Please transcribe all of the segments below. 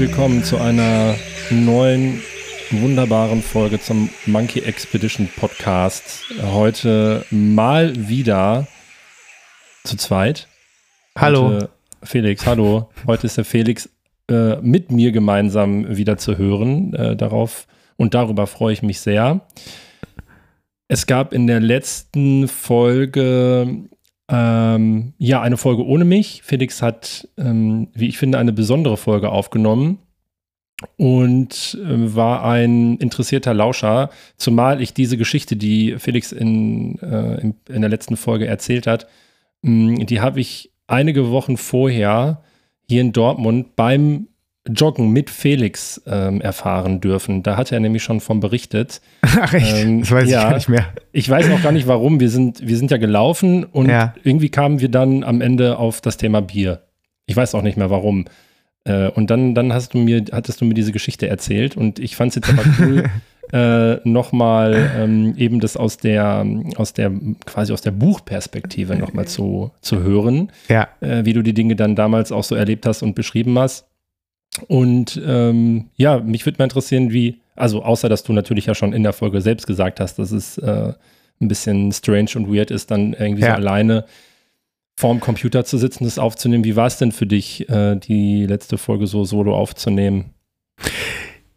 Willkommen zu einer neuen wunderbaren Folge zum Monkey Expedition Podcast. Heute mal wieder zu zweit. Hallo. Heute Felix, hallo. Heute ist der Felix äh, mit mir gemeinsam wieder zu hören. Äh, darauf und darüber freue ich mich sehr. Es gab in der letzten Folge ähm, ja eine Folge ohne mich. Felix hat, ähm, wie ich finde, eine besondere Folge aufgenommen und äh, war ein interessierter Lauscher, zumal ich diese Geschichte, die Felix in, äh, in, in, der letzten Folge erzählt hat, mh, die habe ich einige Wochen vorher hier in Dortmund beim Joggen mit Felix ähm, erfahren dürfen. Da hat er nämlich schon von berichtet. Ach echt? Ähm, das weiß ja, ich gar nicht mehr. Ich weiß auch gar nicht warum. Wir sind, wir sind ja gelaufen und ja. irgendwie kamen wir dann am Ende auf das Thema Bier. Ich weiß auch nicht mehr warum. Äh, und dann, dann hast du mir, hattest du mir diese Geschichte erzählt und ich fand es jetzt aber cool, äh, nochmal ähm, eben das aus der, aus der, quasi aus der Buchperspektive nochmal zu, zu hören. Ja. Äh, wie du die Dinge dann damals auch so erlebt hast und beschrieben hast. Und ähm, ja, mich würde mal interessieren, wie, also außer dass du natürlich ja schon in der Folge selbst gesagt hast, dass es äh, ein bisschen strange und weird ist, dann irgendwie ja. so alleine vorm Computer zu sitzen, das aufzunehmen. Wie war es denn für dich, äh, die letzte Folge so solo aufzunehmen?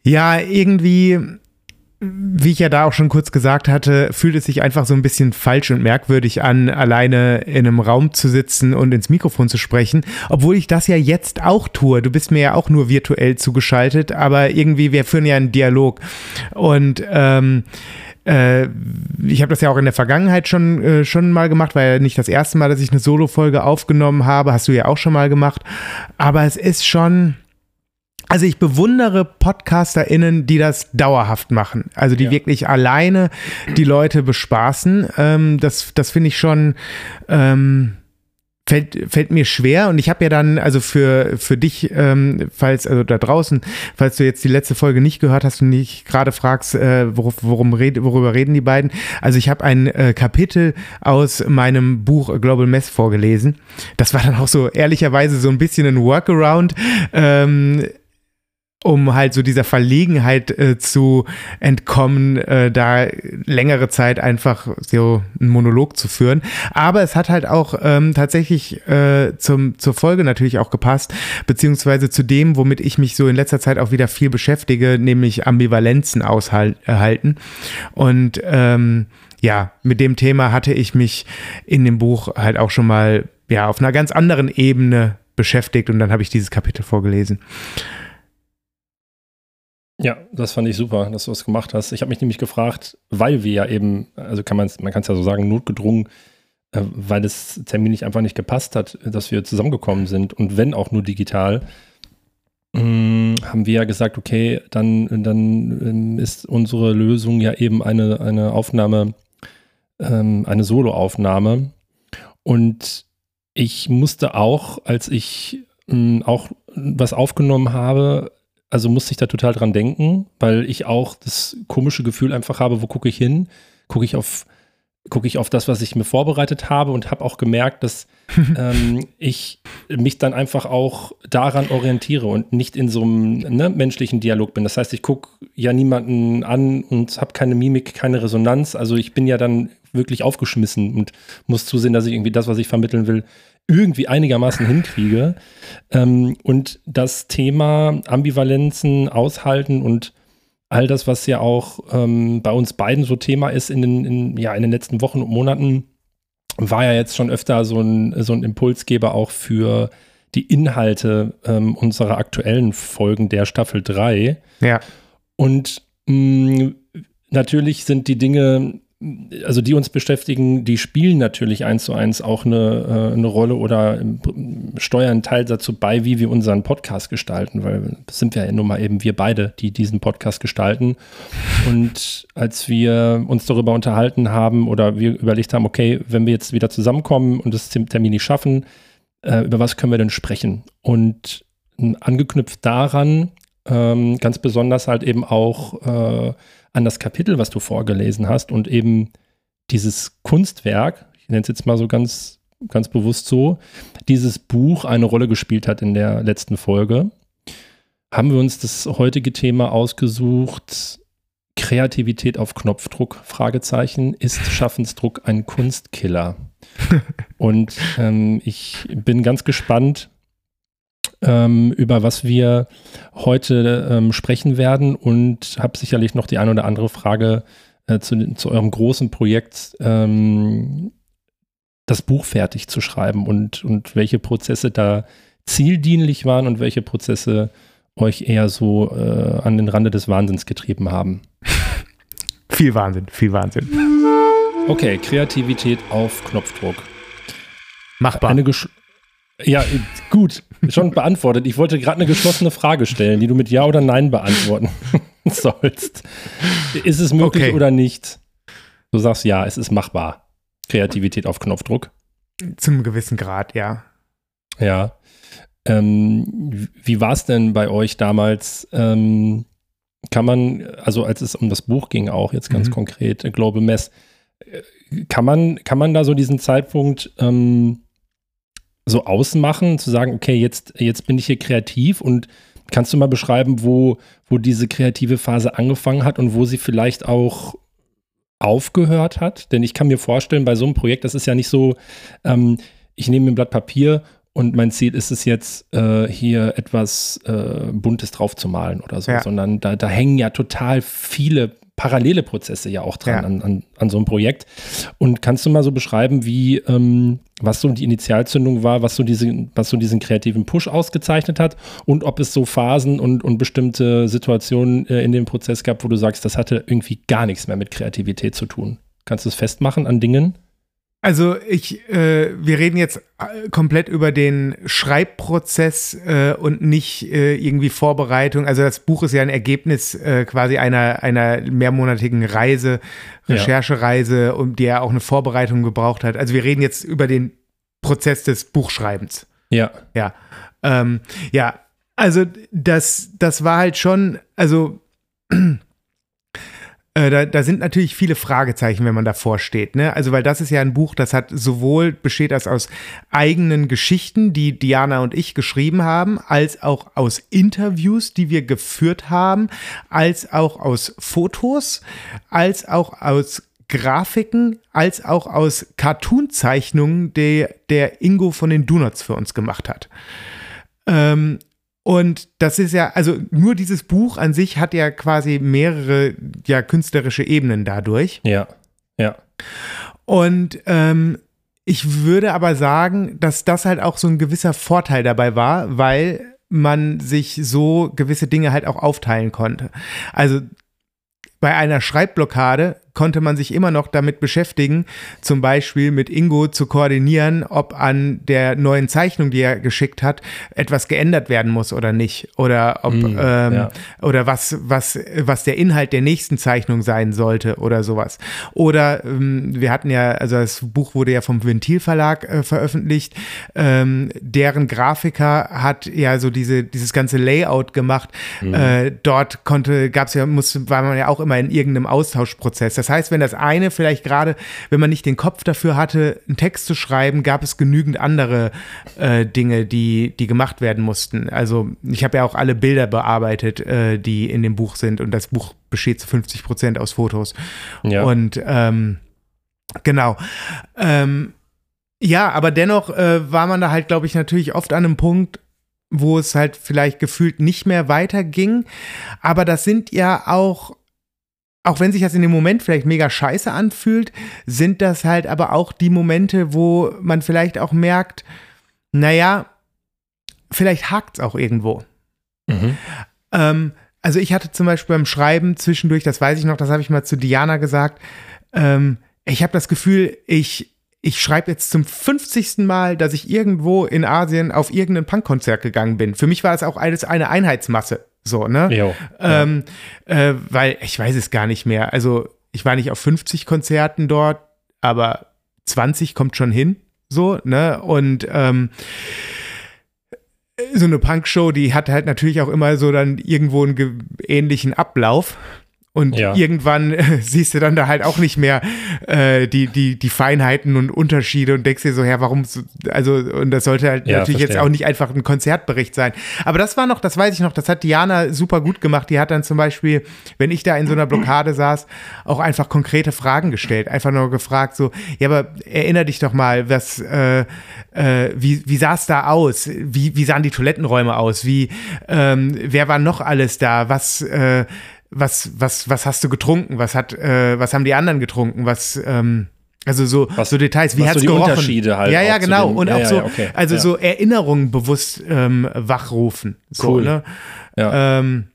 Ja, irgendwie wie ich ja da auch schon kurz gesagt hatte, fühlt es sich einfach so ein bisschen falsch und merkwürdig an, alleine in einem Raum zu sitzen und ins Mikrofon zu sprechen, obwohl ich das ja jetzt auch tue. Du bist mir ja auch nur virtuell zugeschaltet, aber irgendwie, wir führen ja einen Dialog. Und ähm, äh, ich habe das ja auch in der Vergangenheit schon, äh, schon mal gemacht, weil ja nicht das erste Mal, dass ich eine Solo-Folge aufgenommen habe, hast du ja auch schon mal gemacht. Aber es ist schon also ich bewundere PodcasterInnen, die das dauerhaft machen. Also die ja. wirklich alleine die Leute bespaßen. Ähm, das das finde ich schon. Ähm, fällt, fällt mir schwer und ich habe ja dann, also für, für dich, ähm, falls, also da draußen, falls du jetzt die letzte Folge nicht gehört hast und nicht gerade fragst, äh, worum, worum red, worüber reden die beiden, also ich habe ein äh, Kapitel aus meinem Buch Global Mess vorgelesen. Das war dann auch so ehrlicherweise so ein bisschen ein Workaround. Ähm, um halt so dieser Verlegenheit äh, zu entkommen, äh, da längere Zeit einfach so einen Monolog zu führen. Aber es hat halt auch ähm, tatsächlich äh, zum, zur Folge natürlich auch gepasst, beziehungsweise zu dem, womit ich mich so in letzter Zeit auch wieder viel beschäftige, nämlich Ambivalenzen aushalten. Und ähm, ja, mit dem Thema hatte ich mich in dem Buch halt auch schon mal ja auf einer ganz anderen Ebene beschäftigt und dann habe ich dieses Kapitel vorgelesen. Ja, das fand ich super, dass du das gemacht hast. Ich habe mich nämlich gefragt, weil wir ja eben, also kann man man kann es ja so sagen, notgedrungen, äh, weil es terminlich einfach nicht gepasst hat, dass wir zusammengekommen sind und wenn auch nur digital, mh, mm, haben wir ja gesagt, okay, dann, dann ähm, ist unsere Lösung ja eben eine, eine Aufnahme, ähm, eine Soloaufnahme. Und ich musste auch, als ich mh, mm, auch was aufgenommen habe, also musste ich da total dran denken, weil ich auch das komische Gefühl einfach habe, wo gucke ich hin? Gucke ich auf gucke ich auf das, was ich mir vorbereitet habe und habe auch gemerkt, dass ähm, ich mich dann einfach auch daran orientiere und nicht in so einem ne, menschlichen Dialog bin. Das heißt, ich gucke ja niemanden an und habe keine Mimik, keine Resonanz. Also ich bin ja dann wirklich aufgeschmissen und muss zusehen, dass ich irgendwie das, was ich vermitteln will, irgendwie einigermaßen hinkriege. Ähm, und das Thema Ambivalenzen aushalten und all das, was ja auch ähm, bei uns beiden so Thema ist in den, in, ja, in den letzten Wochen und Monaten, war ja jetzt schon öfter so ein, so ein Impulsgeber auch für die Inhalte ähm, unserer aktuellen Folgen der Staffel 3. Ja. Und mh, mm, natürlich sind die Dinge also die uns beschäftigen, die spielen natürlich eins zu eins auch eine, äh, eine Rolle oder steuern einen Teil dazu bei, wie wir unseren Podcast gestalten, weil das sind ja nun mal eben wir beide, die diesen Podcast gestalten. Und als wir uns darüber unterhalten haben oder wir überlegt haben, okay, wenn wir jetzt wieder zusammenkommen und das Termin nicht schaffen, äh, über was können wir denn sprechen? Und angeknüpft daran, ähm, ganz besonders halt eben auch äh, an das Kapitel, was du vorgelesen hast und eben dieses Kunstwerk, ich nenne es jetzt mal so ganz, ganz bewusst so, dieses Buch eine Rolle gespielt hat in der letzten Folge. haben wir uns das heutige Thema ausgesucht. Kreativität auf Knopfdruck? Fragezeichen. Ist Schaffensdruck ein Kunstkiller? Und ähm, ich bin ganz gespannt, über was wir heute ähm, sprechen werden und habe sicherlich noch die eine oder andere Frage äh, zu, zu, eurem großen Projekt, ähm, das Buch fertig zu schreiben und, und welche Prozesse da zieldienlich waren und welche Prozesse euch eher so äh, an den Rande des Wahnsinns getrieben haben. viel Wahnsinn, viel Wahnsinn. Okay, Kreativität auf Knopfdruck. Machbar. Eine ja, gut, schon beantwortet. Ich wollte gerade eine geschlossene Frage stellen, die du mit Ja oder Nein beantworten sollst. Ist es möglich okay. oder nicht? Du sagst ja, es ist machbar. Kreativität auf Knopfdruck. Zum gewissen Grad, ja. Ja. Ähm, wie war es denn bei euch damals? Ähm, kann man, also als es um das Buch ging, auch jetzt ganz mhm. konkret, Global Mess, äh, kann man, kann man da so diesen Zeitpunkt ähm, so ausmachen, zu sagen, okay, jetzt, jetzt bin ich hier kreativ und kannst du mal beschreiben, wo, wo diese kreative Phase angefangen hat und wo sie vielleicht auch aufgehört hat? Denn ich kann mir vorstellen, bei so einem Projekt, das ist ja nicht so, ähm, ich nehme ein Blatt Papier und mein Ziel ist es jetzt, äh, hier etwas äh, Buntes drauf zu malen oder so, ja. sondern da, da hängen ja total viele parallele Prozesse ja auch dran ja. An, an, an, so einem Projekt. Und kannst du mal so beschreiben, wie, ähm, was so die Initialzündung war, was so, diese, was so diesen kreativen Push ausgezeichnet hat und ob es so Phasen und, und bestimmte Situationen äh, in dem Prozess gab, wo du sagst, das hatte irgendwie gar nichts mehr mit Kreativität zu tun. Kannst du es festmachen an Dingen? Also ich, äh, wir reden jetzt äh, komplett über den Schreibprozess äh, und nicht äh, irgendwie Vorbereitung. Also das Buch ist ja ein Ergebnis äh, quasi einer, einer mehrmonatigen Reise, Recherchereise, ja. um die er auch eine Vorbereitung gebraucht hat. Also wir reden jetzt über den Prozess des Buchschreibens. Ja. Ja. Ähm, ja, also das, das war halt schon, also äh, da, da, sind natürlich viele Fragezeichen, wenn man davor steht. Ne? Also, weil das ist ja ein Buch, das hat sowohl besteht das aus eigenen Geschichten, die Diana und ich geschrieben haben, als auch aus Interviews, die wir geführt haben, als auch aus Fotos, als auch aus Grafiken, als auch aus Cartoon-Zeichnungen, die der Ingo von den Donuts für uns gemacht hat. Ähm, und das ist ja, also nur dieses Buch an sich hat ja quasi mehrere ja künstlerische Ebenen dadurch. Ja, ja. Und ähm, ich würde aber sagen, dass das halt auch so ein gewisser Vorteil dabei war, weil man sich so gewisse Dinge halt auch aufteilen konnte. Also bei einer Schreibblockade konnte man sich immer noch damit beschäftigen, zum Beispiel mit Ingo zu koordinieren, ob an der neuen Zeichnung, die er geschickt hat, etwas geändert werden muss oder nicht. Oder ob mm, ähm, ja. oder was, was, was der Inhalt der nächsten Zeichnung sein sollte oder sowas. Oder ähm, wir hatten ja, also das Buch wurde ja vom Ventilverlag äh, veröffentlicht, ähm, deren Grafiker hat ja so diese, dieses ganze Layout gemacht. Mm. Äh, dort konnte, gab es ja, muss, war man ja auch immer in irgendeinem Austauschprozess. Das heißt, wenn das eine vielleicht gerade, wenn man nicht den Kopf dafür hatte, einen Text zu schreiben, gab es genügend andere äh, Dinge, die, die gemacht werden mussten. Also ich habe ja auch alle Bilder bearbeitet, äh, die in dem Buch sind und das Buch besteht zu 50 Prozent aus Fotos. Ja. Und ähm, genau. Ähm, ja, aber dennoch äh, war man da halt, glaube ich, natürlich oft an einem Punkt, wo es halt vielleicht gefühlt nicht mehr weiterging. Aber das sind ja auch auch wenn sich das in dem Moment vielleicht mega scheiße anfühlt, sind das halt aber auch die Momente, wo man vielleicht auch merkt, naja, vielleicht hakt es auch irgendwo. Mhm. Ähm, also ich hatte zum Beispiel beim Schreiben zwischendurch, das weiß ich noch, das habe ich mal zu Diana gesagt, ähm, ich habe das Gefühl, ich, ich schreibe jetzt zum 50. Mal, dass ich irgendwo in Asien auf irgendein Punkkonzert gegangen bin. Für mich war es auch alles eine Einheitsmasse. So, ne? Jo, ähm, ja. äh, weil ich weiß es gar nicht mehr. Also, ich war nicht auf 50 Konzerten dort, aber 20 kommt schon hin. So, ne? Und ähm, so eine Punkshow, die hat halt natürlich auch immer so dann irgendwo einen ähnlichen Ablauf. Und ja. irgendwann äh, siehst du dann da halt auch nicht mehr äh, die, die, die Feinheiten und Unterschiede und denkst dir so, ja, warum, so, also, und das sollte halt ja, natürlich verstehe. jetzt auch nicht einfach ein Konzertbericht sein. Aber das war noch, das weiß ich noch, das hat Diana super gut gemacht. Die hat dann zum Beispiel, wenn ich da in so einer Blockade saß, auch einfach konkrete Fragen gestellt. Einfach nur gefragt, so, ja, aber erinner dich doch mal, was, äh, äh, wie, wie sah es da aus? Wie, wie sahen die Toilettenräume aus? Wie, ähm, wer war noch alles da? Was, äh, was, was, was hast du getrunken? Was hat, äh, was haben die anderen getrunken? Was, ähm, also so, was, so Details, wie hat es gerochen? Unterschiede halt ja, ja, genau. Den, und ja, auch ja, so, okay. also ja. so Erinnerungen bewusst ähm, wachrufen. So, cool. Ne? Ja. Ähm,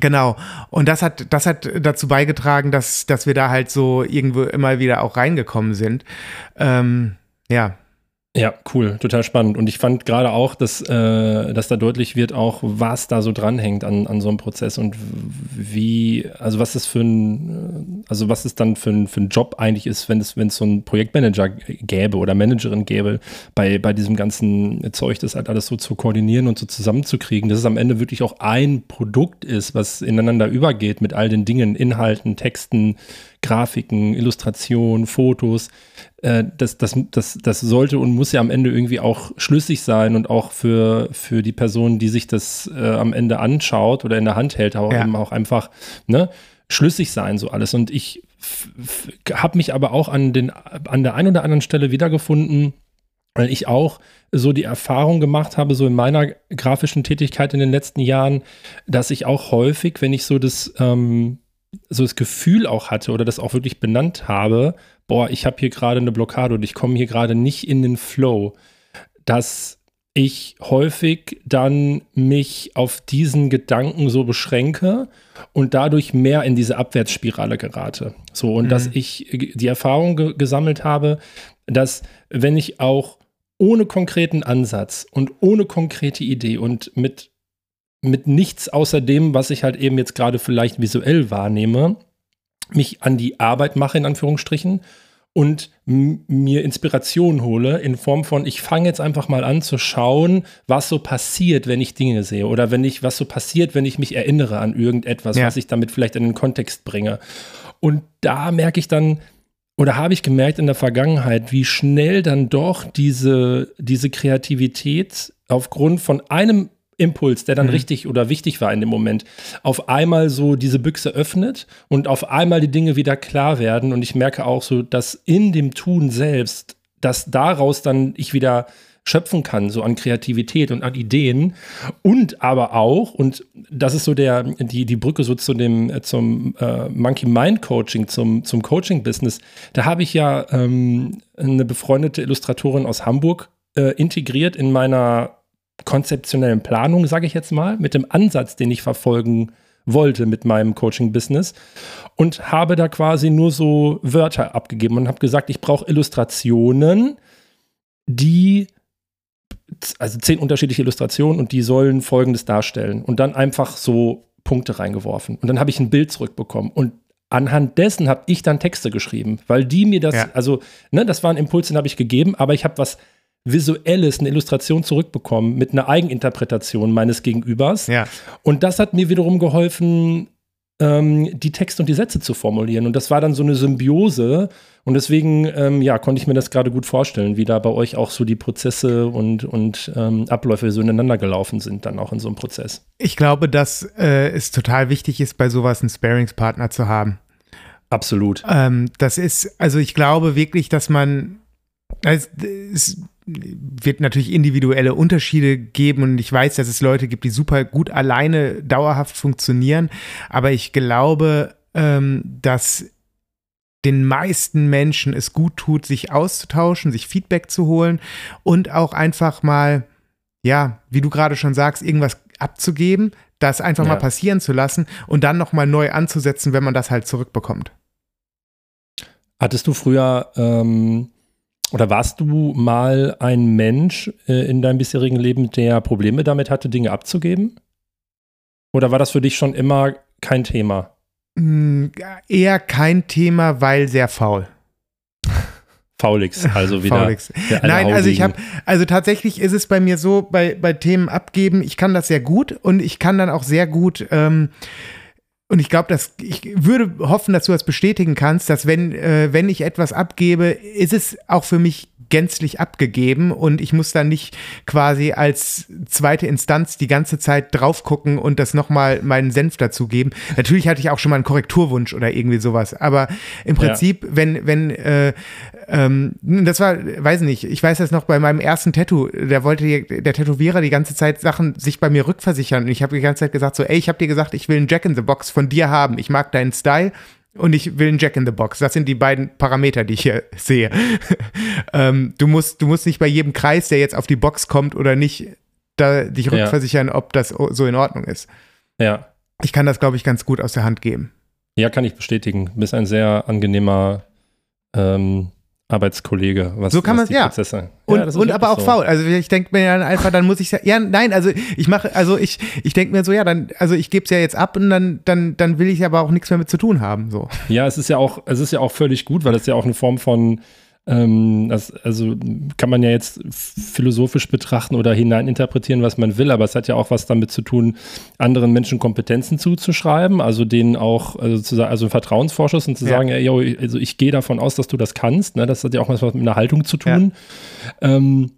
Genau. Und das hat, das hat dazu beigetragen, dass, dass wir da halt so irgendwo immer wieder auch reingekommen sind. Ähm, ja. Ja, cool, total spannend. Und ich fand gerade auch, dass, äh, dass da deutlich wird, auch was da so dranhängt an, an so einem Prozess und wie, also was es für ein, also was es dann für ein, für ein Job eigentlich ist, wenn es, wenn es so einen Projektmanager gäbe oder Managerin gäbe, bei, bei diesem ganzen Zeug, das halt alles so zu koordinieren und so zusammenzukriegen, dass es am Ende wirklich auch ein Produkt ist, was ineinander übergeht mit all den Dingen, Inhalten, Texten, Grafiken, Illustrationen, Fotos. Äh, das, das, das, das sollte und muss ja am Ende irgendwie auch schlüssig sein und auch für, für die Person, die sich das äh, am Ende anschaut oder in der Hand hält, auch, ja. eben auch einfach ne, schlüssig sein, so alles. Und ich habe mich aber auch an, den, an der einen oder anderen Stelle wiedergefunden, weil ich auch so die Erfahrung gemacht habe, so in meiner grafischen Tätigkeit in den letzten Jahren, dass ich auch häufig, wenn ich so das ähm, so das Gefühl auch hatte oder das auch wirklich benannt habe, boah, ich habe hier gerade eine Blockade und ich komme hier gerade nicht in den Flow, dass ich häufig dann mich auf diesen Gedanken so beschränke und dadurch mehr in diese Abwärtsspirale gerate. So, und mhm. dass ich die Erfahrung ge gesammelt habe, dass wenn ich auch ohne konkreten Ansatz und ohne konkrete Idee und mit mit nichts außer dem, was ich halt eben jetzt gerade vielleicht visuell wahrnehme, mich an die Arbeit mache, in Anführungsstrichen, und mir Inspiration hole in Form von, ich fange jetzt einfach mal an zu schauen, was so passiert, wenn ich Dinge sehe oder wenn ich, was so passiert, wenn ich mich erinnere an irgendetwas, ja. was ich damit vielleicht in den Kontext bringe. Und da merke ich dann, oder habe ich gemerkt in der Vergangenheit, wie schnell dann doch diese, diese Kreativität aufgrund von einem Impuls, der dann mhm. richtig oder wichtig war in dem Moment, auf einmal so diese Büchse öffnet und auf einmal die Dinge wieder klar werden. Und ich merke auch so, dass in dem Tun selbst, dass daraus dann ich wieder schöpfen kann, so an Kreativität und an Ideen. Und aber auch, und das ist so der, die, die Brücke so zu dem, äh, zum äh, Monkey Mind Coaching, zum, zum Coaching-Business, da habe ich ja ähm, eine befreundete Illustratorin aus Hamburg äh, integriert in meiner konzeptionellen Planung, sage ich jetzt mal, mit dem Ansatz, den ich verfolgen wollte mit meinem Coaching-Business und habe da quasi nur so Wörter abgegeben und habe gesagt, ich brauche Illustrationen, die, also zehn unterschiedliche Illustrationen und die sollen Folgendes darstellen und dann einfach so Punkte reingeworfen. Und dann habe ich ein Bild zurückbekommen und anhand dessen habe ich dann Texte geschrieben, weil die mir das, ja. also, ne, das war ein Impuls, den habe ich gegeben, aber ich habe was Visuelles, eine Illustration zurückbekommen mit einer Eigeninterpretation meines Gegenübers. Ja. Und das hat mir wiederum geholfen, ähm, die Texte und die Sätze zu formulieren. Und das war dann so eine Symbiose. Und deswegen, ähm, ja, konnte ich mir das gerade gut vorstellen, wie da bei euch auch so die Prozesse und, und ähm, Abläufe so ineinander gelaufen sind, dann auch in so einem Prozess. Ich glaube, dass äh, es total wichtig ist, bei sowas einen Sparingspartner zu haben. Absolut. Ähm, das ist, also ich glaube wirklich, dass man, also, es, wird natürlich individuelle Unterschiede geben und ich weiß, dass es Leute gibt, die super gut alleine dauerhaft funktionieren, aber ich glaube, ähm, dass den meisten Menschen es gut tut, sich auszutauschen, sich Feedback zu holen und auch einfach mal, ja, wie du gerade schon sagst, irgendwas abzugeben, das einfach ja. mal passieren zu lassen und dann nochmal neu anzusetzen, wenn man das halt zurückbekommt. Hattest du früher ähm, oder warst du mal ein Mensch äh, in deinem bisherigen Leben, der Probleme damit hatte, Dinge abzugeben? Oder war das für dich schon immer kein Thema? Mm, eher kein Thema, weil sehr faul. Faulix, also wieder. Faulix. Nein, also ich habe, also tatsächlich ist es bei mir so, bei, bei Themen abgeben, ich kann das sehr gut und ich kann dann auch sehr gut ähm, und ich glaube, dass ich würde hoffen, dass du das bestätigen kannst, dass wenn, äh, wenn ich etwas abgebe, ist es auch für mich gänzlich abgegeben und ich muss dann nicht quasi als zweite Instanz die ganze Zeit drauf gucken und das nochmal meinen Senf dazugeben. Natürlich hatte ich auch schon mal einen Korrekturwunsch oder irgendwie sowas, aber im Prinzip, ja. wenn, wenn, äh, ähm, das war, weiß nicht, ich weiß das noch bei meinem ersten Tattoo, da wollte die, der Tätowierer die ganze Zeit Sachen sich bei mir rückversichern und ich habe die ganze Zeit gesagt so, ey, ich habe dir gesagt, ich will einen Jack in the Box von dir haben, ich mag deinen Style und ich will einen Jack in the Box. Das sind die beiden Parameter, die ich hier sehe. ähm, du, musst, du musst nicht bei jedem Kreis, der jetzt auf die Box kommt oder nicht, da dich rückversichern, ja. ob das so in Ordnung ist. Ja. Ich kann das, glaube ich, ganz gut aus der Hand geben. Ja, kann ich bestätigen. Du bist ein sehr angenehmer ähm, Arbeitskollege. Was, so kann man es, ja. Prozesse. Und, ja, und aber auch so. faul. Also ich denke mir dann einfach, dann muss ich ja, nein, also ich mache, also ich, ich denke mir so, ja, dann, also ich gebe es ja jetzt ab und dann, dann, dann will ich aber auch nichts mehr mit zu tun haben. So. Ja, es ist ja auch, es ist ja auch völlig gut, weil es ja auch eine Form von ähm, das, also kann man ja jetzt philosophisch betrachten oder hineininterpretieren, was man will, aber es hat ja auch was damit zu tun, anderen Menschen Kompetenzen zuzuschreiben, also denen auch, also, zu, also Vertrauensvorschuss und zu ja. sagen, ey, yo, also ich gehe davon aus, dass du das kannst. Ne? Das hat ja auch was mit einer Haltung zu tun. Ja. Ähm,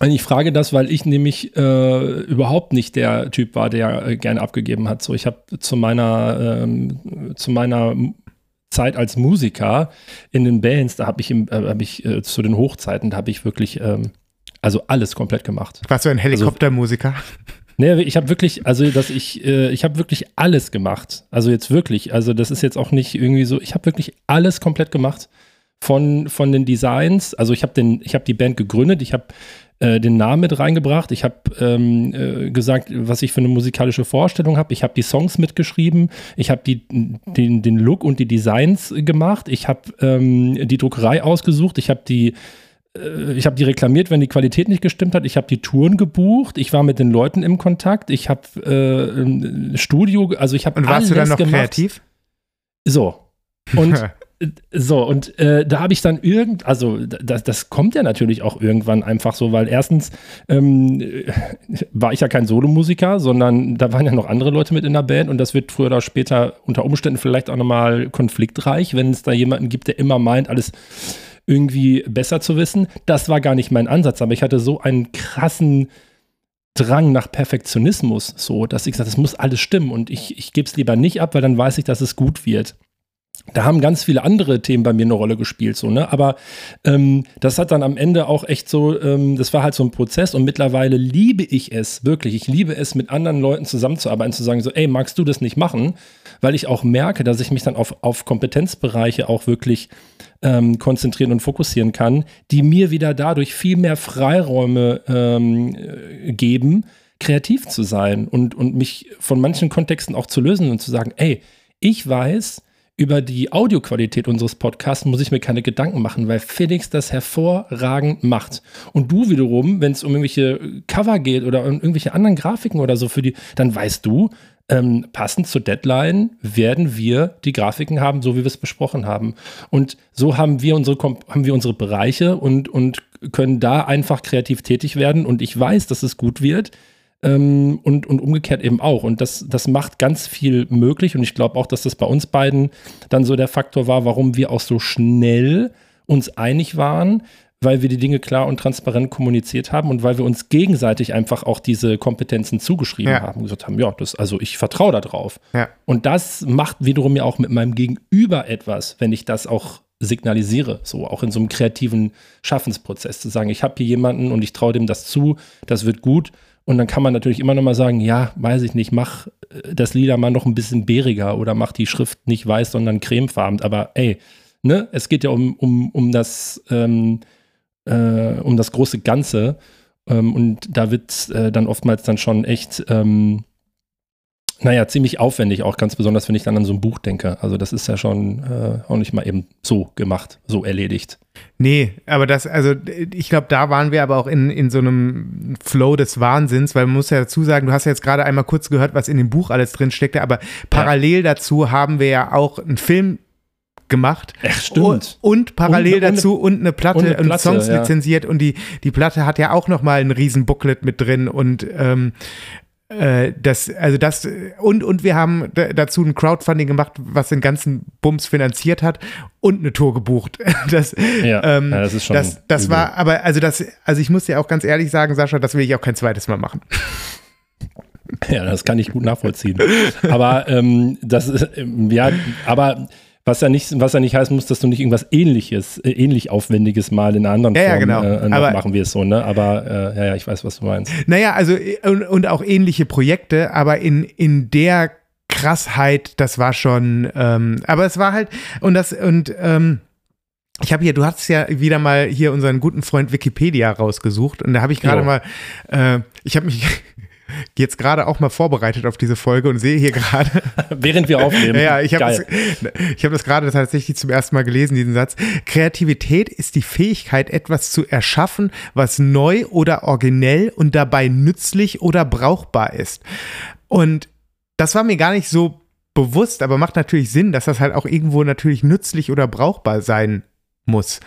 ich frage das, weil ich nämlich äh, überhaupt nicht der Typ war, der äh, gerne abgegeben hat. So, ich habe zu meiner ähm, zu meiner Zeit als Musiker in den Bands, da habe ich, im, äh, hab ich äh, zu den Hochzeiten, da habe ich wirklich ähm, also alles komplett gemacht. Warst du ein Helikoptermusiker? Also, Nee, ich habe wirklich, also dass ich, äh, ich habe wirklich alles gemacht. Also jetzt wirklich, also das ist jetzt auch nicht irgendwie so, ich habe wirklich alles komplett gemacht von, von den Designs. Also ich habe den, ich habe die Band gegründet, ich habe äh, den Namen mit reingebracht. Ich habe ähm, äh, gesagt, was ich für eine musikalische Vorstellung habe. Ich habe die Songs mitgeschrieben. Ich habe den, den Look und die Designs gemacht. Ich habe ähm, die Druckerei ausgesucht. Ich habe die äh, ich habe die reklamiert, wenn die Qualität nicht gestimmt hat. Ich habe die Touren gebucht. Ich war mit den Leuten im Kontakt. Ich habe äh, Studio, also ich habe Und warst du dann noch gemacht. kreativ? So. Und so, und äh, da habe ich dann irgend, also das, das kommt ja natürlich auch irgendwann einfach so, weil erstens ähm, war ich ja kein Solomusiker, sondern da waren ja noch andere Leute mit in der Band und das wird früher oder später unter Umständen vielleicht auch nochmal konfliktreich, wenn es da jemanden gibt, der immer meint, alles irgendwie besser zu wissen. Das war gar nicht mein Ansatz, aber ich hatte so einen krassen Drang nach Perfektionismus, so, dass ich gesagt das muss alles stimmen und ich, ich gebe es lieber nicht ab, weil dann weiß ich, dass es gut wird da haben ganz viele andere Themen bei mir eine Rolle gespielt, so, ne? Aber ähm, das hat dann am Ende auch echt so, ähm, das war halt so ein Prozess und mittlerweile liebe ich es, wirklich. Ich liebe es, mit anderen Leuten zusammenzuarbeiten, zu sagen, so, ey, magst du das nicht machen? Weil ich auch merke, dass ich mich dann auf, auf Kompetenzbereiche auch wirklich ähm, konzentrieren und fokussieren kann, die mir wieder dadurch viel mehr Freiräume ähm, äh, geben, kreativ zu sein und, und mich von manchen Kontexten auch zu lösen und zu sagen, ey, ich weiß, über die Audioqualität unseres Podcasts muss ich mir keine Gedanken machen, weil Felix das hervorragend macht. Und du wiederum, wenn es um irgendwelche Cover geht oder um irgendwelche anderen Grafiken oder so für die, dann weißt du, ähm, passend zur Deadline werden wir die Grafiken haben, so wie wir es besprochen haben. Und so haben wir unsere, haben wir unsere Bereiche und, und können da einfach kreativ tätig werden. Und ich weiß, dass es gut wird ähm, und, und umgekehrt eben auch. Und das, das macht ganz viel möglich. Und ich glaube auch, dass das bei uns beiden dann so der Faktor war, warum wir auch so schnell uns einig waren, weil wir die Dinge klar und transparent kommuniziert haben und weil wir uns gegenseitig einfach auch diese Kompetenzen zugeschrieben ja. haben und gesagt haben, ja, das, also ich vertraue da drauf. Ja. Und das macht wiederum ja auch mit meinem Gegenüber etwas, wenn ich das auch signalisiere, so auch in so einem kreativen Schaffensprozess zu sagen, ich habe hier jemanden und ich traue dem das zu, das wird gut und dann kann man natürlich immer noch mal sagen, ja, weiß ich nicht, mach äh, das Lila mal noch ein bisschen bäriger oder mach die Schrift nicht weiß, sondern cremefarben. Aber ey, ne, es geht ja um, um, um das, ähm, äh, um das große Ganze. Ähm, und da wird äh, dann oftmals dann schon echt ähm, naja, ziemlich aufwendig, auch ganz besonders, wenn ich dann an so ein Buch denke. Also das ist ja schon äh, auch nicht mal eben so gemacht, so erledigt. Nee, aber das, also ich glaube, da waren wir aber auch in, in so einem Flow des Wahnsinns, weil man muss ja dazu sagen, du hast ja jetzt gerade einmal kurz gehört, was in dem Buch alles drin steckte, aber parallel ja. dazu haben wir ja auch einen Film gemacht. Ach, stimmt. Und, und parallel und, dazu und eine Platte und, eine Platte, und Songs ja. lizenziert und die, die Platte hat ja auch nochmal ein riesen Booklet mit drin und ähm, äh, das, also das, und, und wir haben dazu ein Crowdfunding gemacht, was den ganzen Bums finanziert hat und eine Tour gebucht. Das, ja, ähm, ja das ist schon. Das, das war, aber, also das, also ich muss dir auch ganz ehrlich sagen, Sascha, das will ich auch kein zweites Mal machen. Ja, das kann ich gut nachvollziehen. aber ähm, das ist, ja, aber was ja nicht, was ja nicht heißen muss, dass du nicht irgendwas ähnliches, äh, ähnlich aufwendiges mal in einer anderen ja, Form ja, genau. äh, aber, machen wir es so, ne? Aber äh, ja, ja, ich weiß, was du meinst. Naja, also und, und auch ähnliche Projekte, aber in, in der Krassheit, das war schon, ähm, aber es war halt, und das, und ähm, ich habe hier, du hast ja wieder mal hier unseren guten Freund Wikipedia rausgesucht und da habe ich gerade mal, äh, ich habe mich jetzt gerade auch mal vorbereitet auf diese Folge und sehe hier gerade. Während wir aufnehmen. ja, ich habe das, hab das gerade tatsächlich zum ersten Mal gelesen, diesen Satz. Kreativität ist die Fähigkeit, etwas zu erschaffen, was neu oder originell und dabei nützlich oder brauchbar ist. Und das war mir gar nicht so bewusst, aber macht natürlich Sinn, dass das halt auch irgendwo natürlich nützlich oder brauchbar sein muss.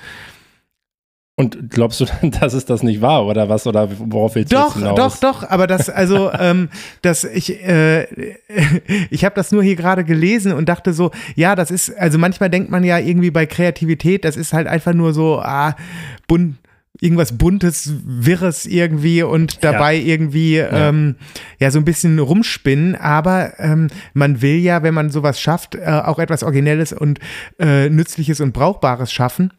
Und glaubst du, dass es das nicht war oder was oder worauf willst du doch, hinaus? Doch, doch, doch. Aber das, also, ähm, das ich, äh, ich habe das nur hier gerade gelesen und dachte so, ja, das ist, also manchmal denkt man ja irgendwie bei Kreativität, das ist halt einfach nur so, ah, bunt, irgendwas Buntes, Wirres irgendwie und dabei ja. irgendwie ja. Ähm, ja so ein bisschen rumspinnen. Aber ähm, man will ja, wenn man sowas schafft, äh, auch etwas Originelles und äh, Nützliches und Brauchbares schaffen.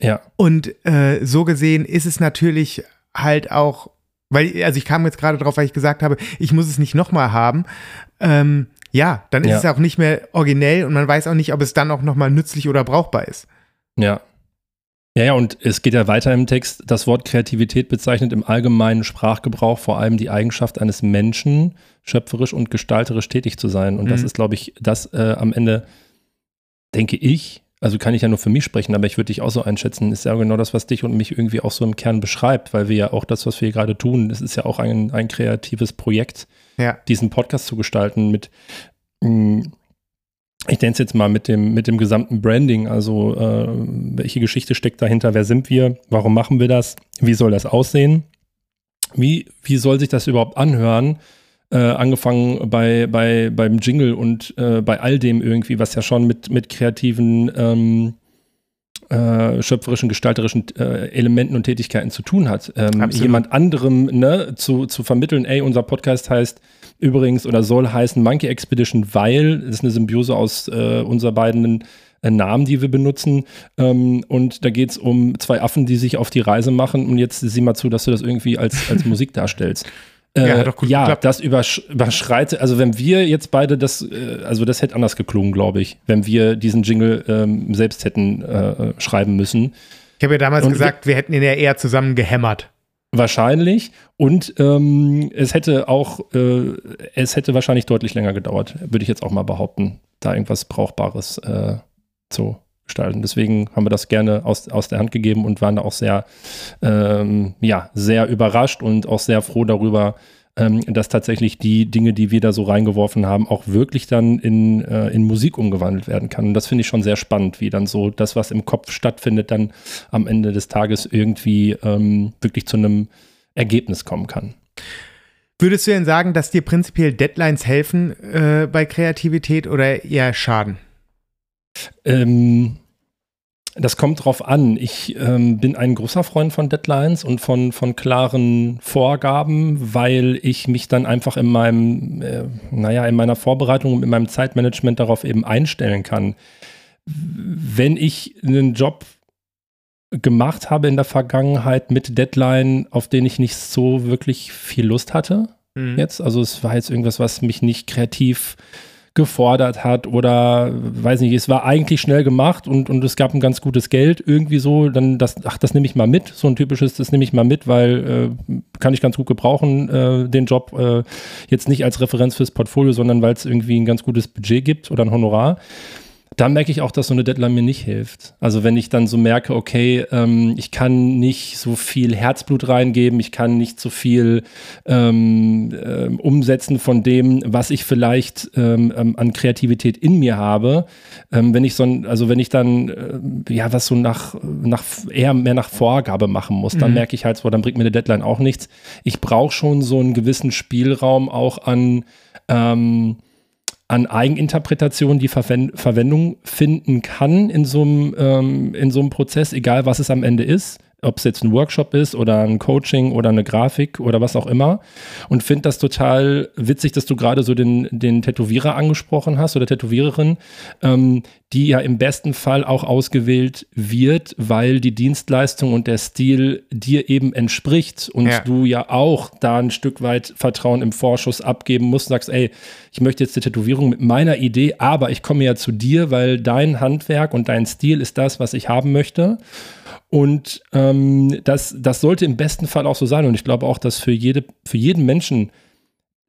Ja. Und äh, so gesehen ist es natürlich halt auch, weil, also ich kam jetzt gerade drauf, weil ich gesagt habe, ich muss es nicht nochmal haben. Ähm, ja, dann ist ja. es auch nicht mehr originell und man weiß auch nicht, ob es dann auch nochmal nützlich oder brauchbar ist. Ja. Ja, ja, und es geht ja weiter im Text. Das Wort Kreativität bezeichnet im allgemeinen Sprachgebrauch vor allem die Eigenschaft eines Menschen, schöpferisch und gestalterisch tätig zu sein. Und mhm. das ist, glaube ich, das äh, am Ende, denke ich, also kann ich ja nur für mich sprechen, aber ich würde dich auch so einschätzen, ist ja genau das, was dich und mich irgendwie auch so im Kern beschreibt, weil wir ja auch das, was wir hier gerade tun, es ist ja auch ein, ein kreatives Projekt, ja. diesen Podcast zu gestalten mit, mm, ich nenne es jetzt mal mit dem, mit dem gesamten Branding, also äh, welche Geschichte steckt dahinter, wer sind wir, warum machen wir das, wie soll das aussehen, wie, wie soll sich das überhaupt anhören, äh, angefangen bei, bei, beim Jingle und äh, bei all dem irgendwie, was ja schon mit, mit kreativen, ähm, äh, schöpferischen, gestalterischen äh, Elementen und Tätigkeiten zu tun hat. Ähm, jemand anderem ne, zu, zu vermitteln, ey, unser Podcast heißt übrigens oder soll heißen Monkey Expedition, weil es ist eine Symbiose aus äh, unser beiden äh, Namen, die wir benutzen. Ähm, und da geht es um zwei Affen, die sich auf die Reise machen. Und jetzt sieh mal zu, dass du das irgendwie als, als Musik darstellst. Äh, ja, gut ja das übersch überschreitet, also wenn wir jetzt beide das, äh, also das hätte anders geklungen, glaube ich, wenn wir diesen Jingle ähm, selbst hätten äh, schreiben müssen. Ich habe ja damals Und gesagt, wir, wir, hätten ihn ja eher zusammen gehämmert. Wahrscheinlich. Und ähm, es hätte auch, äh, es hätte wahrscheinlich deutlich länger gedauert, würde ich jetzt auch mal behaupten, da irgendwas Brauchbares äh, zu gestalten. Deswegen haben wir das gerne aus, aus der Hand gegeben und waren da auch sehr, ähm, ja, sehr überrascht und auch sehr froh darüber, ähm, dass tatsächlich die Dinge, die wir da so reingeworfen haben, auch wirklich dann in, äh, in Musik umgewandelt werden kann. Und das finde ich schon sehr spannend, wie dann so das, was im Kopf stattfindet, dann am Ende des Tages irgendwie ähm, wirklich zu einem Ergebnis kommen kann. Würdest du denn sagen, dass dir prinzipiell Deadlines helfen äh, bei Kreativität oder eher schaden? Ähm, das kommt drauf an. Ich ähm, bin ein großer Freund von Deadlines und von, von klaren Vorgaben, weil ich mich dann einfach in meinem, äh, naja, in meiner Vorbereitung und in meinem Zeitmanagement darauf eben einstellen kann. Wenn ich einen Job gemacht habe in der Vergangenheit mit Deadline, auf den ich nicht so wirklich viel Lust hatte, mhm. jetzt, also es war jetzt irgendwas, was mich nicht kreativ gefordert hat oder weiß nicht, es war eigentlich schnell gemacht und, und es gab ein ganz gutes Geld irgendwie so, dann das, ach, das nehme ich mal mit, so ein typisches, das nehme ich mal mit, weil äh, kann ich ganz gut gebrauchen, äh, den Job äh, jetzt nicht als Referenz fürs Portfolio, sondern weil es irgendwie ein ganz gutes Budget gibt oder ein Honorar. Da merke ich auch, dass so eine Deadline mir nicht hilft. Also wenn ich dann so merke, okay, ähm, ich kann nicht so viel Herzblut reingeben, ich kann nicht so viel ähm, äh, umsetzen von dem, was ich vielleicht ähm, ähm an Kreativität in mir habe. Ähm, wenn ich so, also wenn ich dann äh, ja was so nach, nach eher mehr nach Vorgabe machen muss, dann mhm. merke ich halt so, dann bringt mir eine Deadline auch nichts. Ich brauche schon so einen gewissen Spielraum auch an ähm, an Eigeninterpretation, die Verwend Verwendung finden kann in so einem ähm, in so einem Prozess, egal was es am Ende ist ob es jetzt ein Workshop ist oder ein Coaching oder eine Grafik oder was auch immer. Und finde das total witzig, dass du gerade so den, den Tätowierer angesprochen hast oder Tätowiererin, ähm, die ja im besten Fall auch ausgewählt wird, weil die Dienstleistung und der Stil dir eben entspricht und ja. du ja auch da ein Stück weit Vertrauen im Vorschuss abgeben musst, sagst, ey, ich möchte jetzt die Tätowierung mit meiner Idee, aber ich komme ja zu dir, weil dein Handwerk und dein Stil ist das, was ich haben möchte. Und ähm, das, das sollte im besten Fall auch so sein. Und ich glaube auch, dass für, jede, für jeden Menschen,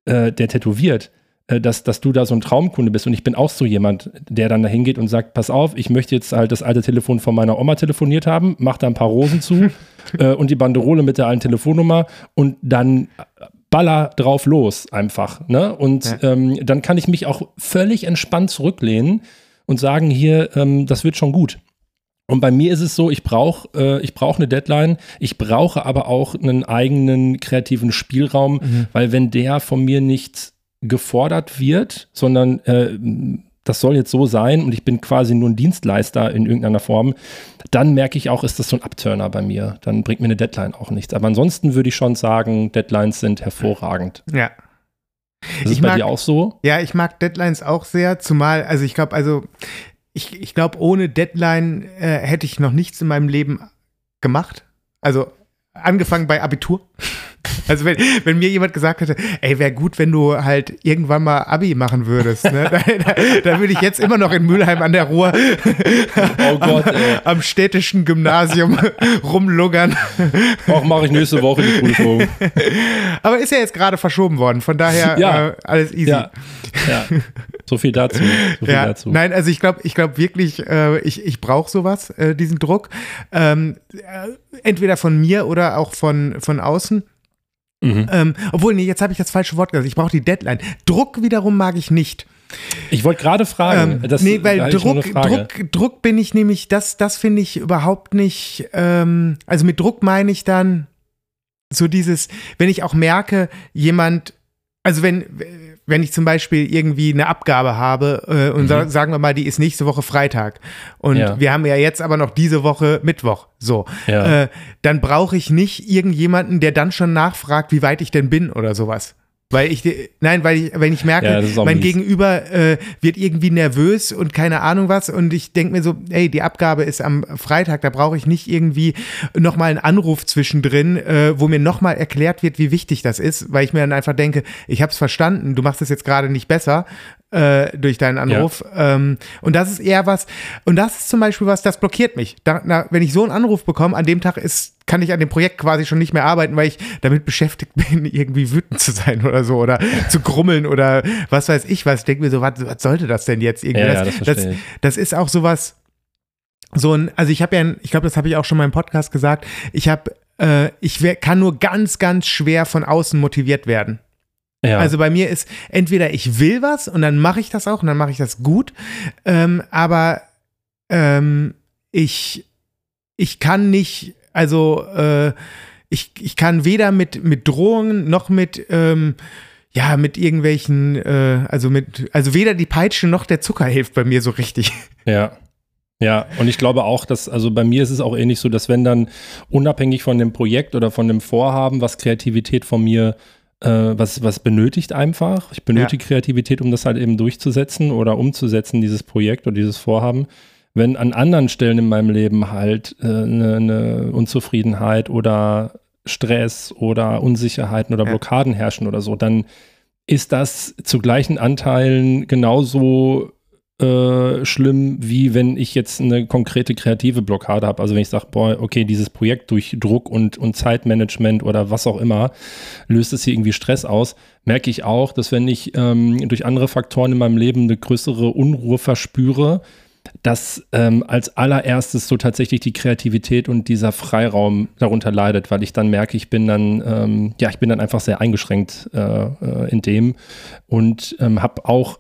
äh, der tätowiert, äh, dass, dass du da so ein Traumkunde bist. Und ich bin auch so jemand, der dann da hingeht und sagt: Pass auf, ich möchte jetzt halt das alte Telefon von meiner Oma telefoniert haben, mach da ein paar Rosen zu äh, und die Banderole mit der alten Telefonnummer und dann baller drauf los einfach. Ne? Und ja. ähm, dann kann ich mich auch völlig entspannt zurücklehnen und sagen: Hier, ähm, das wird schon gut. Und bei mir ist es so, ich brauche äh, ich brauch eine Deadline, ich brauche aber auch einen eigenen kreativen Spielraum, mhm. weil wenn der von mir nicht gefordert wird, sondern äh, das soll jetzt so sein und ich bin quasi nur ein Dienstleister in irgendeiner Form, dann merke ich auch, ist das so ein Abturner bei mir. Dann bringt mir eine Deadline auch nichts. Aber ansonsten würde ich schon sagen, Deadlines sind hervorragend. Ja. Ist es bei mag, dir auch so? Ja, ich mag Deadlines auch sehr, zumal, also ich glaube, also ich, ich glaube, ohne Deadline äh, hätte ich noch nichts in meinem Leben gemacht. Also angefangen bei Abitur. Also wenn, wenn mir jemand gesagt hätte, ey, wäre gut, wenn du halt irgendwann mal Abi machen würdest, ne? da, da, da würde ich jetzt immer noch in Mülheim an der Ruhr oh Gott, am, am, städtischen Gymnasium rumluggern. Auch mache ich nächste Woche die Prüfung. Aber ist ja jetzt gerade verschoben worden, von daher ja. äh, alles easy. Ja. ja. So viel dazu. So viel ja. dazu. Nein, also ich glaube ich glaub wirklich, äh, ich, ich brauche sowas, äh, diesen Druck. Ähm, äh, entweder von mir oder auch von, von außen. Mhm. Ähm, obwohl, nee, jetzt habe ich das falsche Wort gesagt. Ich brauche die Deadline. Druck wiederum mag ich nicht. Ich wollte gerade fragen. Ähm, das, nee, weil Druck, Druck, Druck bin ich nämlich, das, das finde ich überhaupt nicht. Ähm, also mit Druck meine ich dann so dieses, wenn ich auch merke, jemand, also wenn, wenn ich zum Beispiel irgendwie eine Abgabe habe äh, und mhm. sagen wir mal, die ist nächste Woche Freitag und ja. wir haben ja jetzt aber noch diese Woche Mittwoch, so, ja. äh, dann brauche ich nicht irgendjemanden, der dann schon nachfragt, wie weit ich denn bin oder sowas. Weil ich, nein, weil ich, wenn ich merke, ja, mein mies. Gegenüber äh, wird irgendwie nervös und keine Ahnung was und ich denke mir so, ey, die Abgabe ist am Freitag, da brauche ich nicht irgendwie nochmal einen Anruf zwischendrin, äh, wo mir nochmal erklärt wird, wie wichtig das ist, weil ich mir dann einfach denke, ich habe es verstanden, du machst es jetzt gerade nicht besser, äh, durch deinen Anruf. Ja. Ähm, und das ist eher was, und das ist zum Beispiel was, das blockiert mich. Da, na, wenn ich so einen Anruf bekomme, an dem Tag ist, kann ich an dem Projekt quasi schon nicht mehr arbeiten, weil ich damit beschäftigt bin, irgendwie wütend zu sein oder so oder zu grummeln oder was weiß ich was. Ich denke mir so, was, was sollte das denn jetzt irgendwie? Ja, das, ja, das, das, das ist auch sowas, so ein, also ich habe ja, ich glaube, das habe ich auch schon mal im Podcast gesagt, ich habe, äh, ich kann nur ganz, ganz schwer von außen motiviert werden. Ja. Also bei mir ist entweder ich will was und dann mache ich das auch und dann mache ich das gut, ähm, aber ähm, ich, ich kann nicht, also äh, ich, ich kann weder mit, mit Drohungen noch mit, ähm, ja, mit irgendwelchen, äh, also mit, also weder die Peitsche noch der Zucker hilft bei mir so richtig. Ja. Ja, und ich glaube auch, dass, also bei mir ist es auch ähnlich so, dass wenn dann unabhängig von dem Projekt oder von dem Vorhaben, was Kreativität von mir äh, was, was benötigt einfach. Ich benötige ja. Kreativität, um das halt eben durchzusetzen oder umzusetzen, dieses Projekt oder dieses Vorhaben. Wenn an anderen Stellen in meinem Leben halt äh, eine, eine Unzufriedenheit oder Stress oder Unsicherheiten oder Blockaden herrschen oder so, dann ist das zu gleichen Anteilen genauso äh, schlimm, wie wenn ich jetzt eine konkrete kreative Blockade habe. Also wenn ich sage, boah, okay, dieses Projekt durch Druck und, und Zeitmanagement oder was auch immer, löst es hier irgendwie Stress aus, merke ich auch, dass wenn ich ähm, durch andere Faktoren in meinem Leben eine größere Unruhe verspüre, dass ähm, als allererstes so tatsächlich die Kreativität und dieser Freiraum darunter leidet, weil ich dann merke, ich bin dann, ähm, ja, ich bin dann einfach sehr eingeschränkt äh, äh in dem und ähm, habe auch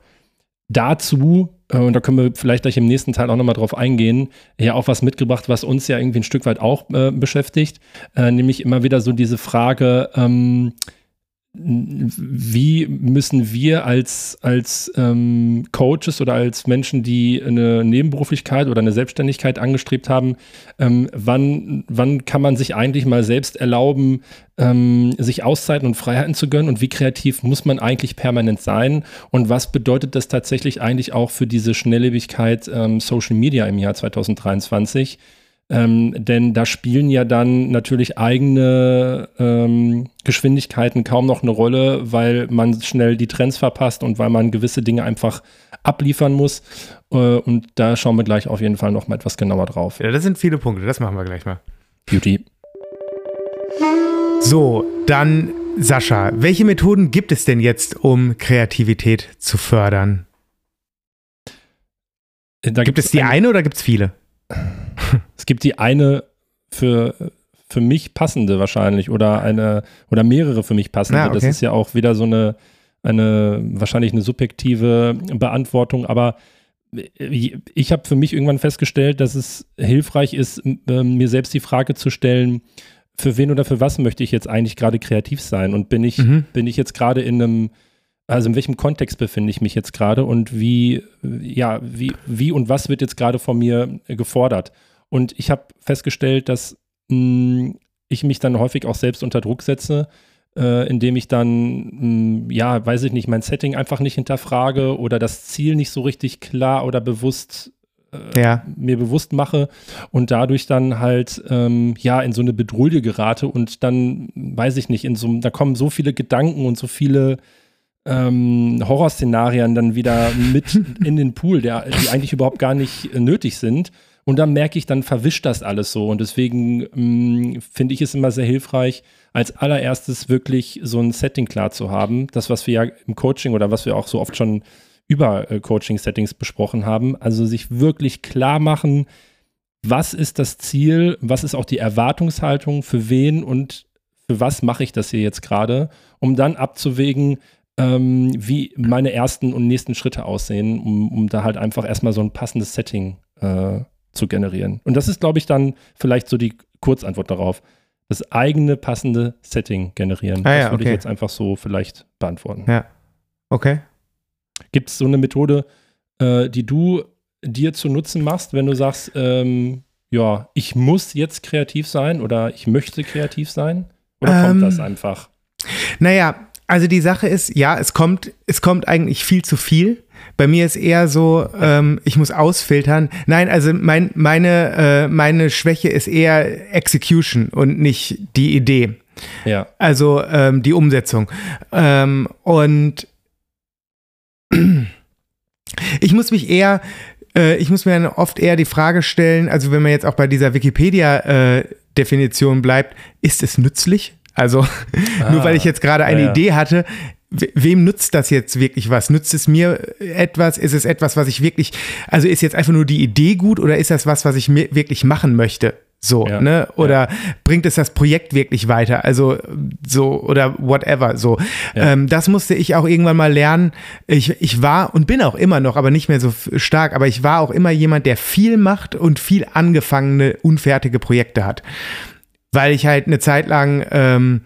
dazu, äh, und da können wir vielleicht gleich im nächsten Teil auch nochmal drauf eingehen, ja auch was mitgebracht, was uns ja irgendwie ein Stück weit auch äh, beschäftigt, äh, nämlich immer wieder so diese Frage, ähm, wie müssen wir als, als ähm, Coaches oder als Menschen, die eine Nebenberuflichkeit oder eine Selbstständigkeit angestrebt haben, ähm, wann, wann kann man sich eigentlich mal selbst erlauben, ähm, sich Auszeiten und Freiheiten zu gönnen und wie kreativ muss man eigentlich permanent sein und was bedeutet das tatsächlich eigentlich auch für diese Schnelllebigkeit ähm, Social Media im Jahr 2023? Ähm, denn da spielen ja dann natürlich eigene ähm, Geschwindigkeiten kaum noch eine Rolle, weil man schnell die Trends verpasst und weil man gewisse Dinge einfach abliefern muss. Äh, und da schauen wir gleich auf jeden Fall noch mal etwas genauer drauf. Ja, das sind viele Punkte, das machen wir gleich mal. Beauty. So, dann Sascha, welche Methoden gibt es denn jetzt, um Kreativität zu fördern? Da gibt es die eine oder gibt es viele? es gibt die eine für, für mich passende wahrscheinlich oder eine oder mehrere für mich passende. Ja, okay. Das ist ja auch wieder so eine, eine wahrscheinlich eine subjektive Beantwortung, aber ich habe für mich irgendwann festgestellt, dass es hilfreich ist, mir selbst die Frage zu stellen, für wen oder für was möchte ich jetzt eigentlich gerade kreativ sein? Und bin ich, mhm. bin ich jetzt gerade in einem, also in welchem Kontext befinde ich mich jetzt gerade und wie, ja, wie, wie und was wird jetzt gerade von mir gefordert? Und ich habe festgestellt, dass mh, hm, ich mich dann häufig auch selbst unter Druck setze, äh, indem ich dann, mh, hm, ja, weiß ich nicht, mein Setting einfach nicht hinterfrage oder das Ziel nicht so richtig klar oder bewusst äh, ja. mir bewusst mache und dadurch dann halt ähm, ja in so eine Bedrulle gerate und dann weiß ich nicht in so da kommen so viele Gedanken und so viele ähm, Horrorszenarien dann wieder mit in den Pool, der, die eigentlich überhaupt gar nicht äh, nötig sind und dann merke ich, dann verwischt das alles so. Und deswegen mm, finde ich es immer sehr hilfreich, als allererstes wirklich so ein Setting klar zu haben. Das, was wir ja im Coaching oder was wir auch so oft schon über äh, Coaching-Settings besprochen haben. Also sich wirklich klar machen, was ist das Ziel, was ist auch die Erwartungshaltung, für wen und für was mache ich das hier jetzt gerade, um dann abzuwägen, ähm, wie meine ersten und nächsten Schritte aussehen, um, um da halt einfach erstmal so ein passendes Setting äh, zu generieren. Und das ist, glaube ich, dann vielleicht so die Kurzantwort darauf. Das eigene passende Setting generieren. Ah, ja, das würde okay. ich jetzt einfach so vielleicht beantworten. Ja. Okay. Gibt es so eine Methode, äh, die du dir zu Nutzen machst, wenn du sagst, ähm, ja, ich muss jetzt kreativ sein oder ich möchte kreativ sein? Oder ähm, kommt das einfach? Naja, also die Sache ist, ja, es kommt, es kommt eigentlich viel zu viel. Bei mir ist eher so, ähm, ich muss ausfiltern. Nein, also mein, meine, äh, meine Schwäche ist eher Execution und nicht die Idee. Ja. Also ähm, die Umsetzung. Ähm, und ich muss mich eher, äh, ich muss mir oft eher die Frage stellen, also wenn man jetzt auch bei dieser Wikipedia-Definition äh, bleibt, ist es nützlich? Also ah, nur weil ich jetzt gerade eine ja. Idee hatte, wem nutzt das jetzt wirklich was? Nützt es mir etwas? Ist es etwas, was ich wirklich, also ist jetzt einfach nur die Idee gut oder ist das was, was ich mir wirklich machen möchte? So, ja, ne? Oder ja. bringt es das Projekt wirklich weiter? Also, so, oder whatever, so. Ja. Ähm, das musste ich auch irgendwann mal lernen. Ich, ich war und bin auch immer noch, aber nicht mehr so stark, aber ich war auch immer jemand, der viel macht und viel angefangene, unfertige Projekte hat. Weil ich halt eine Zeit lang ähm,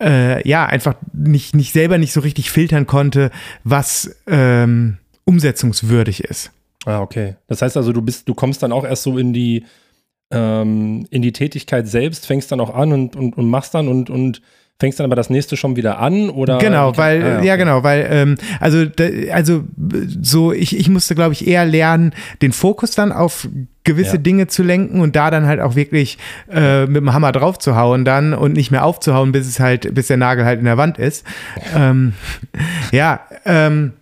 äh, ja, einfach nicht, nicht selber nicht so richtig filtern konnte, was ähm, umsetzungswürdig ist. Ah, okay. Das heißt also, du bist, du kommst dann auch erst so in die, ähm, in die Tätigkeit selbst, fängst dann auch an und, und, und machst dann und, und fängst dann aber das nächste schon wieder an oder genau weil ah, okay. ja genau weil ähm, also also so ich, ich musste glaube ich eher lernen den Fokus dann auf gewisse ja. Dinge zu lenken und da dann halt auch wirklich äh, mit dem Hammer drauf zu hauen dann und nicht mehr aufzuhauen bis es halt bis der Nagel halt in der Wand ist ähm, ja ähm,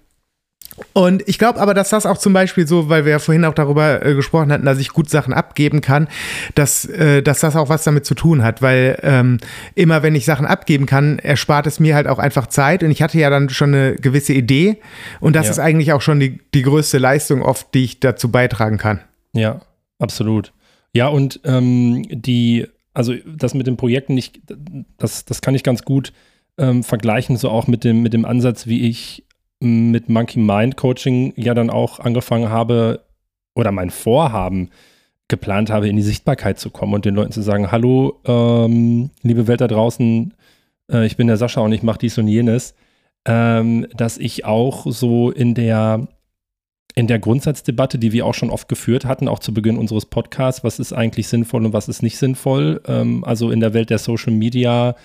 Und ich glaube aber, dass das auch zum Beispiel so, weil wir ja vorhin auch darüber äh, gesprochen hatten, dass ich gut Sachen abgeben kann, dass, äh, dass das auch was damit zu tun hat, weil ähm, immer wenn ich Sachen abgeben kann, erspart es mir halt auch einfach Zeit und ich hatte ja dann schon eine gewisse Idee und das Ja. ist eigentlich auch schon die, die größte Leistung oft, die ich dazu beitragen kann. Ja, absolut. Ja, und ähm, die, also das mit den Projekten nicht, das, das kann ich ganz gut ähm, vergleichen, so auch mit dem, mit dem Ansatz, wie ich mit Monkey Mind Coaching ja dann auch angefangen habe oder mein Vorhaben geplant habe, in die Sichtbarkeit zu kommen und den Leuten zu sagen, hallo, ähm, liebe Welt da draußen, äh, ich bin der Sascha und ich mache dies und jenes, ähm, dass ich auch so in der in der Grundsatzdebatte, die wir auch schon oft geführt hatten, auch zu Beginn unseres Podcasts, was ist eigentlich sinnvoll und was ist nicht sinnvoll, ähm, also in der Welt der Social Media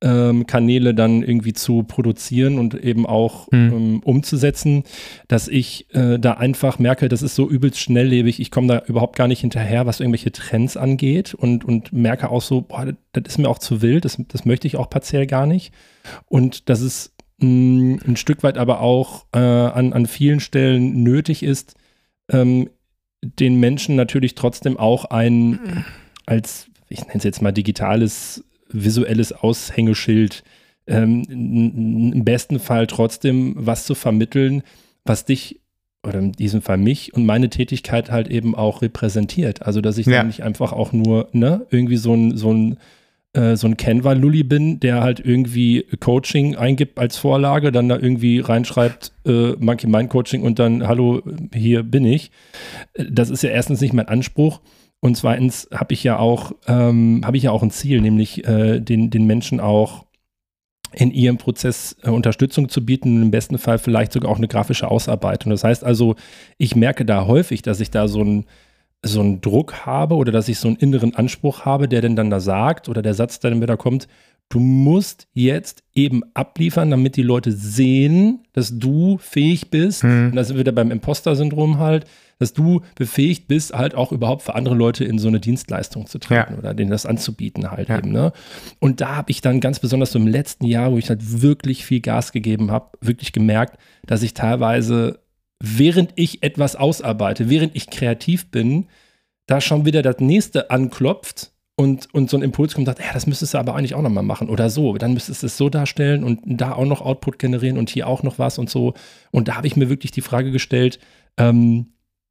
ähm, Kanäle dann irgendwie zu produzieren und eben auch Mhm. ähm, umzusetzen, dass ich äh, da einfach merke, das ist so übelst schnelllebig, ich komme da überhaupt gar nicht hinterher, was irgendwelche Trends angeht und, und merke auch so, boah, das, das ist mir auch zu wild, das, das möchte ich auch partiell gar nicht. Und das ist mh, ein Stück weit aber auch äh, an, an vielen Stellen nötig ist, ähm, den Menschen natürlich trotzdem auch ein, als, ich nenne es jetzt mal digitales, visuelles Aushängeschild, ähm, im besten Fall trotzdem was zu vermitteln, was dich oder in diesem Fall mich und meine Tätigkeit halt eben auch repräsentiert. Also, dass ich Ja. nicht einfach auch nur, ne, irgendwie so ein, so ein äh, so ein Canva-Lulli bin, der halt irgendwie Coaching eingibt als Vorlage, dann da irgendwie reinschreibt, äh, Monkey Mind Coaching und dann, hallo, hier bin ich. Äh, Das ist ja erstens nicht mein Anspruch. Und zweitens habe ich ja auch, ähm, habe ich ja auch ein Ziel, nämlich äh, den, den Menschen auch in ihrem Prozess äh, Unterstützung zu bieten, und im besten Fall vielleicht sogar auch eine grafische Ausarbeitung. Das heißt also, ich merke da häufig, dass ich da so ein so einen Druck habe oder dass ich so einen inneren Anspruch habe, der denn dann da sagt oder der Satz, der dann wieder kommt, du musst jetzt eben abliefern, damit die Leute sehen, dass du fähig bist, Hm. und das ist wieder beim Imposter-Syndrom halt, dass du befähigt bist, halt auch überhaupt für andere Leute in so eine Dienstleistung zu treten Ja. oder denen das anzubieten halt Ja. eben. Ne? Und da habe ich dann ganz besonders so im letzten Jahr, wo ich halt wirklich viel Gas gegeben habe, wirklich gemerkt, dass ich teilweise, während ich etwas ausarbeite, während ich kreativ bin, da schon wieder das nächste anklopft und, und so ein Impuls kommt, sagt, ja, das müsstest du aber eigentlich auch nochmal machen oder so. Dann müsstest du es so darstellen und da auch noch Output generieren und hier auch noch was und so. Und da habe ich mir wirklich die Frage gestellt, ähm,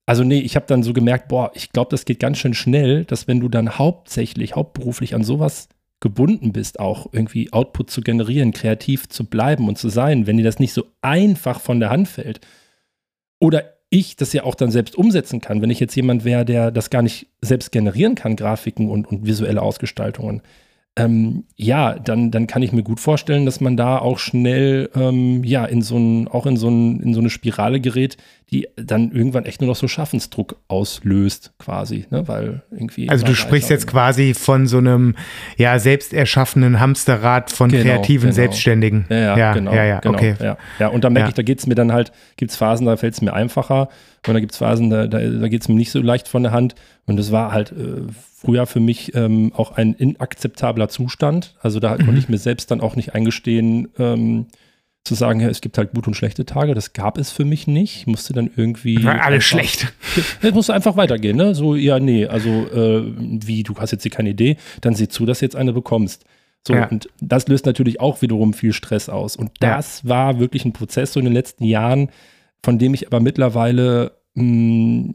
also nee, ich habe dann so gemerkt, boah, ich glaube, das geht ganz schön schnell, dass wenn du dann hauptsächlich, hauptberuflich an sowas gebunden bist, auch irgendwie Output zu generieren, kreativ zu bleiben und zu sein, wenn dir das nicht so einfach von der Hand fällt. Oder ich das ja auch dann selbst umsetzen kann, wenn ich jetzt jemand wäre, der das gar nicht selbst generieren kann, Grafiken und, und visuelle Ausgestaltungen, ähm, ja, dann, dann kann ich mir gut vorstellen, dass man da auch schnell ähm, ja in so ein, auch in so, ein, in so eine Spirale gerät, die dann irgendwann echt nur noch so Schaffensdruck auslöst, quasi, ne? Weil irgendwie. Also du sprichst jetzt quasi von so einem ja selbst erschaffenen Hamsterrad von Genau, kreativen genau. Selbstständigen. Ja, ja, ja, genau. ja, ja, genau, okay. Ja, ja und da merke ich, da geht es mir dann halt, gibt es Phasen, da fällt es mir einfacher und da gibt es Phasen, da, da, da geht es mir nicht so leicht von der Hand. Und das war halt äh, früher für mich ähm, auch ein inakzeptabler Zustand. Also da Mhm. konnte ich mir selbst dann auch nicht eingestehen, ähm, zu sagen, ja, es gibt halt gute und schlechte Tage. Das gab es für mich nicht. Ich musste dann irgendwie. War alles schlecht. es musste einfach weitergehen, ne? So, ja, nee, also äh, wie, du hast jetzt hier keine Idee, dann sieh zu, dass du jetzt eine bekommst. So, Ja. und das löst natürlich auch wiederum viel Stress aus. Und Ja. das war wirklich ein Prozess so in den letzten Jahren, von dem ich aber mittlerweile, mh,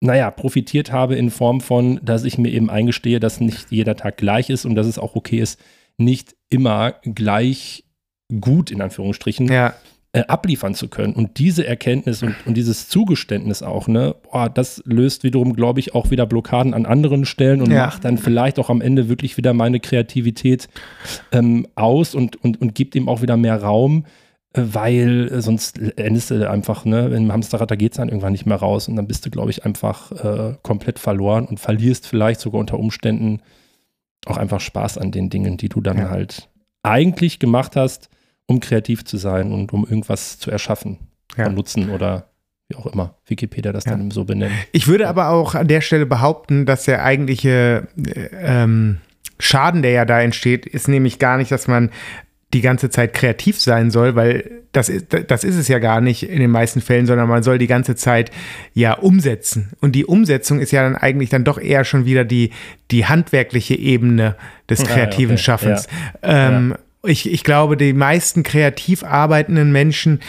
naja, profitiert habe in Form von, dass ich mir eben eingestehe, dass nicht jeder Tag gleich ist und dass es auch okay ist, nicht immer gleich gut, in Anführungsstrichen, Ja, äh, abliefern zu können. Und diese Erkenntnis und, und dieses Zugeständnis auch, ne, boah, das löst wiederum, glaube ich, auch wieder Blockaden an anderen Stellen und Ja. macht dann vielleicht auch am Ende wirklich wieder meine Kreativität ähm, aus und, und, und gibt ihm auch wieder mehr Raum, äh, weil äh, sonst endest du einfach, ne, im Hamsterrad, da geht es dann irgendwann nicht mehr raus und dann bist du, glaube ich, einfach äh, komplett verloren und verlierst vielleicht sogar unter Umständen auch einfach Spaß an den Dingen, die du dann Ja. halt eigentlich gemacht hast, um kreativ zu sein und um irgendwas zu erschaffen, Ja. Nutzen oder wie auch immer Wikipedia das Ja. dann so benennt. Ich würde aber auch an der Stelle behaupten, dass der eigentliche äh, ähm, Schaden, der ja da entsteht, ist nämlich gar nicht, dass man die ganze Zeit kreativ sein soll, weil das ist, das ist es ja gar nicht in den meisten Fällen, sondern man soll die ganze Zeit ja umsetzen. Und die Umsetzung ist ja dann eigentlich dann doch eher schon wieder die, die handwerkliche Ebene des kreativen okay. Schaffens. Ja. Ähm, ja. Ich, ich glaube, die meisten kreativ arbeitenden Menschen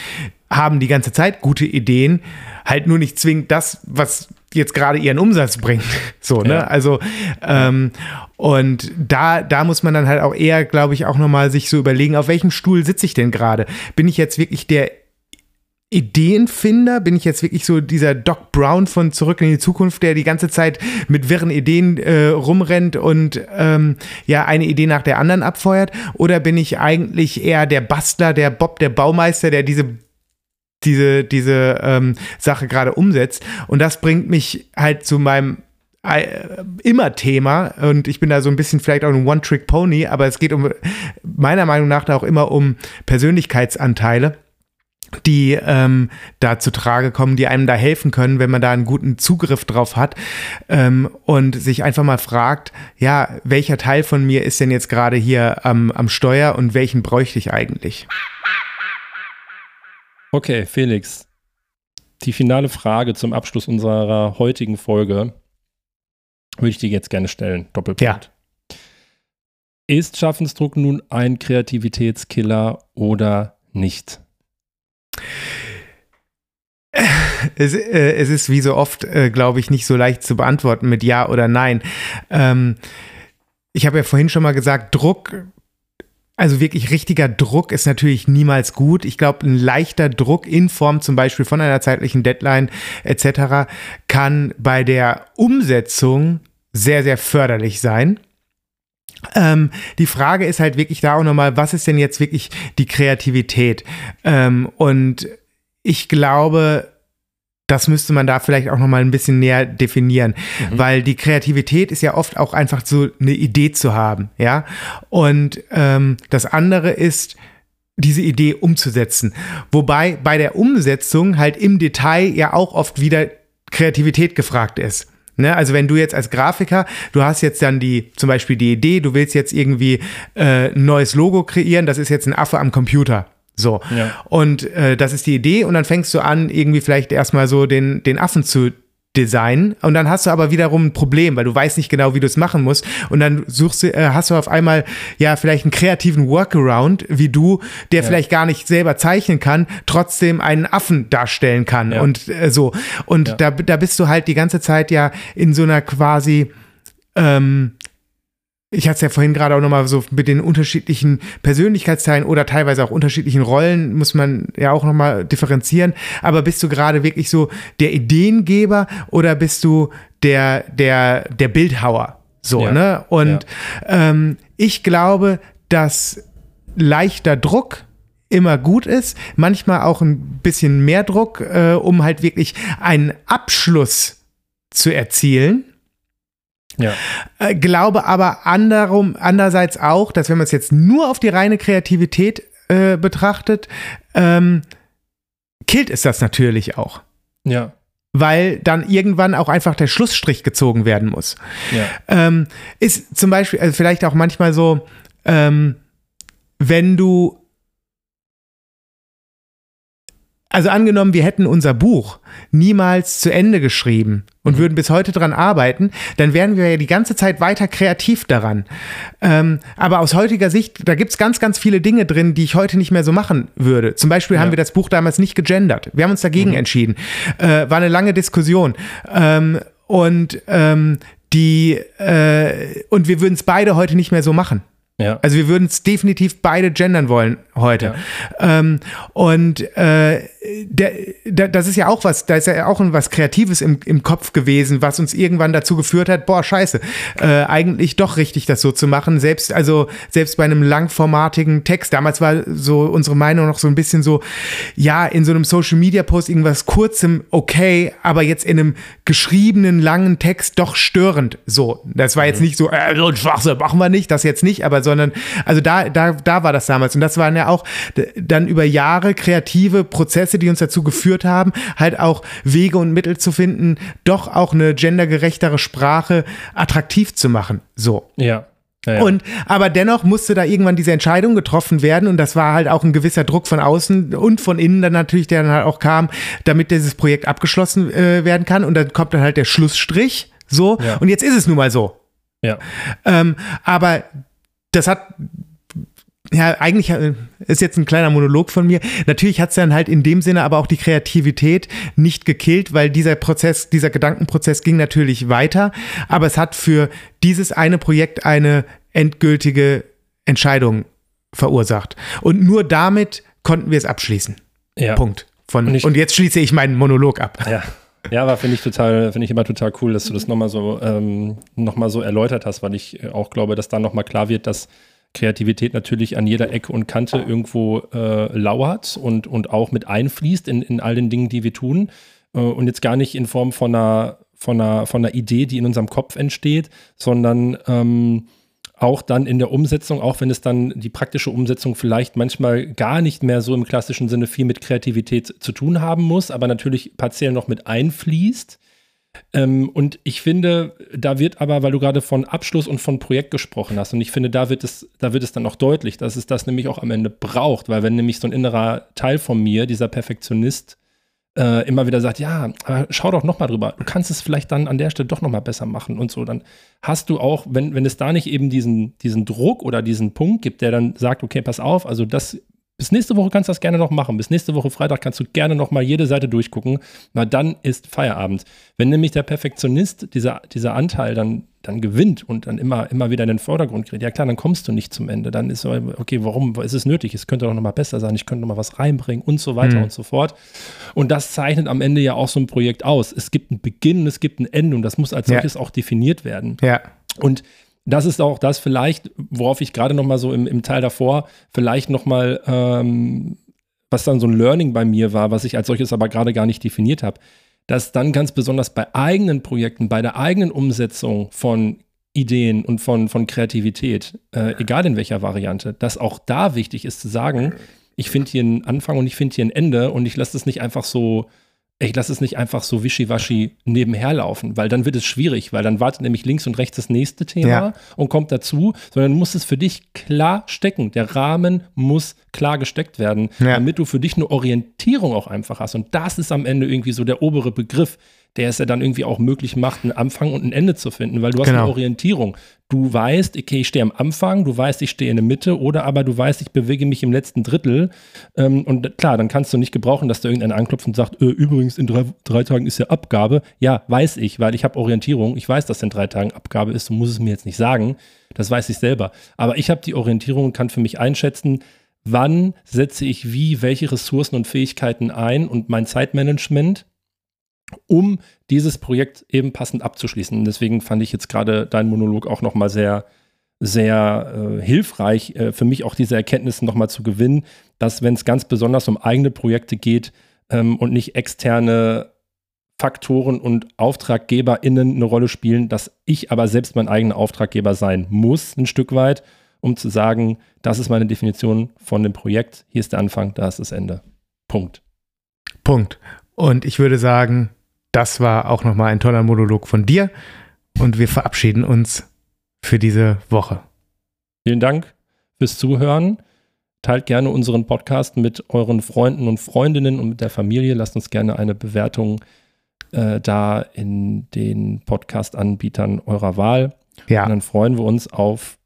haben die ganze Zeit gute Ideen, halt nur nicht zwingend das, was jetzt gerade ihren Umsatz bringt. So, ne? Ja. Also, ähm, und da, da muss man dann halt auch eher, glaube ich, auch nochmal sich so überlegen, auf welchem Stuhl sitze ich denn gerade? Bin ich jetzt wirklich der Ideenfinder? Bin ich jetzt wirklich so dieser Doc Brown von Zurück in die Zukunft, der die ganze Zeit mit wirren Ideen äh, rumrennt und ähm, ja eine Idee nach der anderen abfeuert? Oder bin ich eigentlich eher der Bastler, der Bob, der Baumeister, der diese diese, diese ähm, Sache gerade umsetzt. Und das bringt mich halt zu meinem äh, immer Thema und ich bin da so ein bisschen vielleicht auch ein One-Trick-Pony, aber es geht um meiner Meinung nach da auch immer um Persönlichkeitsanteile die ähm, da zu Trage kommen, die einem da helfen können, wenn man da einen guten Zugriff drauf hat ähm, und sich einfach mal fragt, ja, welcher Teil von mir ist denn jetzt gerade hier am, am Steuer und welchen bräuchte ich eigentlich? Okay, Felix. Die finale Frage zum Abschluss unserer heutigen Folge würde ich dir jetzt gerne stellen. Doppelpunkt. Ja. Ist Schaffensdruck nun ein Kreativitätskiller oder nicht? Es, äh, es ist wie so oft, äh, glaube ich, nicht so leicht zu beantworten mit Ja oder Nein. Ähm, ich habe ja vorhin schon mal gesagt, Druck also wirklich richtiger Druck ist natürlich niemals gut. Ich glaube, ein leichter Druck in Form zum Beispiel von einer zeitlichen Deadline etc. kann bei der Umsetzung sehr, sehr förderlich sein. Ähm, die Frage ist halt wirklich da auch nochmal, was ist denn jetzt wirklich die Kreativität? Ähm, und ich glaube, das müsste man da vielleicht auch noch mal ein bisschen näher definieren, mhm. weil die Kreativität ist ja oft auch einfach so eine Idee zu haben, ja. Und ähm, das andere ist diese Idee umzusetzen, wobei bei der Umsetzung halt im Detail ja auch oft wieder Kreativität gefragt ist. Ne, also wenn du jetzt als Grafiker, du hast jetzt dann die, zum Beispiel die Idee, du willst jetzt irgendwie äh, ein neues Logo kreieren, das ist jetzt ein Affe am Computer. So. Ja. Und äh, das ist die Idee. Und dann fängst du an, irgendwie vielleicht erstmal so den, den Affen zu designen. Und dann hast du aber wiederum ein Problem, weil du weißt nicht genau, wie du es machen musst. Und dann suchst du, äh, hast du auf einmal ja vielleicht einen kreativen Workaround, wie du, der ja. vielleicht gar nicht selber zeichnen kann, trotzdem einen Affen darstellen kann. Ja. Und äh, so. Und ja. da, da bist du halt die ganze Zeit ja in so einer quasi ähm, ich hatte es ja vorhin gerade auch nochmal so mit den unterschiedlichen Persönlichkeitsteilen oder teilweise auch unterschiedlichen Rollen, muss man ja auch nochmal differenzieren. Aber bist du gerade wirklich so der Ideengeber oder bist du der, der, der Bildhauer? So, ja. ne? Und ja. ähm, ich glaube, dass leichter Druck immer gut ist, manchmal auch ein bisschen mehr Druck, äh, um halt wirklich einen Abschluss zu erzielen ja. Äh, glaube aber anderum, andererseits auch, dass wenn man es jetzt nur auf die reine Kreativität äh, betrachtet, ähm, killt es das natürlich auch. Ja. Weil dann irgendwann auch einfach der Schlussstrich gezogen werden muss. Ja. Ähm, ist zum Beispiel, also vielleicht auch manchmal so, ähm, wenn du also angenommen, wir hätten unser Buch niemals zu Ende geschrieben und mhm. würden bis heute daran arbeiten, dann wären wir ja die ganze Zeit weiter kreativ daran. Ähm, aber aus heutiger Sicht, da gibt es ganz, ganz viele Dinge drin, die ich heute nicht mehr so machen würde. Zum Beispiel ja. haben wir das Buch damals nicht gegendert. Wir haben uns dagegen mhm. entschieden. Äh, war eine lange Diskussion. Ähm, und ähm, die äh, und wir würden es beide heute nicht mehr so machen. Ja. Also wir würden es definitiv beide gendern wollen heute. Ja. Ähm, und äh, der, der, das ist ja auch was, da ist ja auch was Kreatives im, im Kopf gewesen, was uns irgendwann dazu geführt hat, boah, scheiße, äh, eigentlich doch richtig, das so zu machen. Selbst, also selbst bei einem langformatigen Text, damals war so unsere Meinung noch so ein bisschen so, ja, in so einem Social Media Post irgendwas kurzem okay, aber jetzt in einem geschriebenen langen Text doch störend. So, das war jetzt mhm. nicht so, äh, so ein Schwachsinn machen wir nicht, das jetzt nicht, aber sondern, also da, da, da war das damals. Und das waren ja auch dann über Jahre kreative Prozesse, die uns dazu geführt haben, halt auch Wege und Mittel zu finden, doch auch eine gendergerechtere Sprache attraktiv zu machen. So. Ja. Ja, ja. Und aber dennoch musste da irgendwann diese Entscheidung getroffen werden und das war halt auch ein gewisser Druck von außen und von innen dann natürlich, der dann halt auch kam, damit dieses Projekt abgeschlossen äh, werden kann und dann kommt dann halt der Schlussstrich so ja. und jetzt ist es nun mal so. Ja. Ähm, aber das hat ja, eigentlich äh, ist jetzt ein kleiner Monolog von mir. Natürlich hat es dann halt in dem Sinne aber auch die Kreativität nicht gekillt, weil dieser Prozess, dieser Gedankenprozess ging natürlich weiter. Aber es hat für dieses eine Projekt eine endgültige Entscheidung verursacht. Und nur damit konnten wir es abschließen. Ja. Punkt. Von, und, ich, und jetzt schließe ich meinen Monolog ab. Ja. Ja, aber finde ich total, finde ich immer total cool, dass du das nochmal so, ähm, noch so erläutert hast, weil ich auch glaube, dass da nochmal klar wird, dass Kreativität natürlich an jeder Ecke und Kante irgendwo äh, lauert und, und auch mit einfließt in, in all den Dingen, die wir tun. Äh, und jetzt gar nicht in Form von einer, von, einer, von einer Idee, die in unserem Kopf entsteht, sondern ähm, auch dann in der Umsetzung, auch wenn es dann die praktische Umsetzung vielleicht manchmal gar nicht mehr so im klassischen Sinne viel mit Kreativität zu tun haben muss, aber natürlich partiell noch mit einfließt. Ähm, und ich finde, da wird aber, weil du gerade von Abschluss und von Projekt gesprochen hast, und ich finde, da wird es, da wird es dann auch deutlich, dass es das nämlich auch am Ende braucht, weil wenn nämlich so ein innerer Teil von mir, dieser Perfektionist, äh, immer wieder sagt, ja, schau doch nochmal drüber, du kannst es vielleicht dann an der Stelle doch nochmal besser machen und so, dann hast du auch, wenn, wenn es da nicht eben diesen, diesen Druck oder diesen Punkt gibt, der dann sagt, okay, pass auf, also das bis nächste Woche kannst du das gerne noch machen. Bis nächste Woche Freitag kannst du gerne noch mal jede Seite durchgucken. Na, dann ist Feierabend. Wenn nämlich der Perfektionist, dieser, dieser Anteil dann, dann gewinnt und dann immer, immer wieder in den Vordergrund gerät, ja klar, dann kommst du nicht zum Ende. Dann ist so, okay, warum ist es nötig? Es könnte doch noch mal besser sein. Ich könnte noch mal was reinbringen und so weiter mhm. und so fort. Und das zeichnet am Ende ja auch so ein Projekt aus. Es gibt einen Beginn, es gibt ein Ende und das muss als solches ja. auch definiert werden. Ja. Und das ist auch das vielleicht, worauf ich gerade noch mal so im, im Teil davor vielleicht noch mal, ähm, was dann so ein Learning bei mir war, was ich als solches aber gerade gar nicht definiert habe, dass dann ganz besonders bei eigenen Projekten, bei der eigenen Umsetzung von Ideen und von, von Kreativität, äh, egal in welcher Variante, dass auch da wichtig ist zu sagen, ich finde hier einen Anfang und ich finde hier ein Ende und ich lasse es nicht einfach so ich lasse es nicht einfach so wischiwaschi nebenher laufen, weil dann wird es schwierig, weil dann wartet nämlich links und rechts das nächste Thema ja. und kommt dazu, sondern muss es für dich klar stecken. Der Rahmen muss klar gesteckt werden, ja. damit du für dich eine Orientierung auch einfach hast. Und das ist am Ende irgendwie so der obere Begriff, der es ja dann irgendwie auch möglich macht, einen Anfang und ein Ende zu finden, weil du hast genau. eine Orientierung. Du weißt, okay, ich stehe am Anfang, du weißt, ich stehe in der Mitte oder aber du weißt, ich bewege mich im letzten Drittel. Ähm, und klar, dann kannst du nicht gebrauchen, dass da irgendeiner anklopft und sagt, äh, übrigens, in drei, drei, Tagen ist ja Abgabe. Ja, weiß ich, weil ich habe Orientierung. Ich weiß, dass in drei Tagen Abgabe ist. Du musst es mir jetzt nicht sagen. Das weiß ich selber. Aber ich habe die Orientierung und kann für mich einschätzen, wann setze ich wie, welche Ressourcen und Fähigkeiten ein und mein Zeitmanagement um dieses Projekt eben passend abzuschließen. Deswegen fand ich jetzt gerade deinen Monolog auch nochmal sehr, sehr äh, hilfreich, äh, für mich auch diese Erkenntnisse nochmal zu gewinnen, dass wenn es ganz besonders um eigene Projekte geht ähm, und nicht externe Faktoren und AuftraggeberInnen eine Rolle spielen, dass ich aber selbst mein eigener Auftraggeber sein muss, ein Stück weit, um zu sagen, das ist meine Definition von dem Projekt, hier ist der Anfang, da ist das Ende. Punkt. Punkt. Und ich würde sagen, das war auch nochmal ein toller Monolog von dir. Und wir verabschieden uns für diese Woche. Vielen Dank fürs Zuhören. Teilt gerne unseren Podcast mit euren Freunden und Freundinnen und mit der Familie. Lasst uns gerne eine Bewertung äh, da in den Podcast-Anbietern eurer Wahl. Ja. Und dann freuen wir uns auf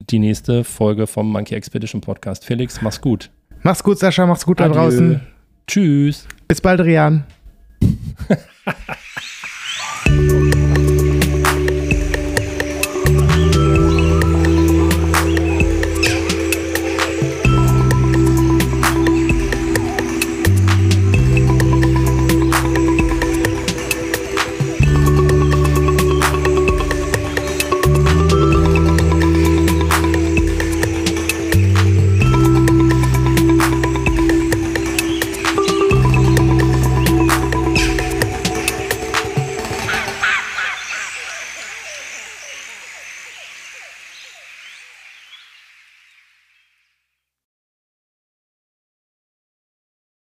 die nächste Folge vom Monkey Expedition Podcast. Felix, mach's gut. Mach's gut, Sascha. Mach's gut Adieu. da draußen. Tschüss. Bis bald, Rian. Ha ha ha!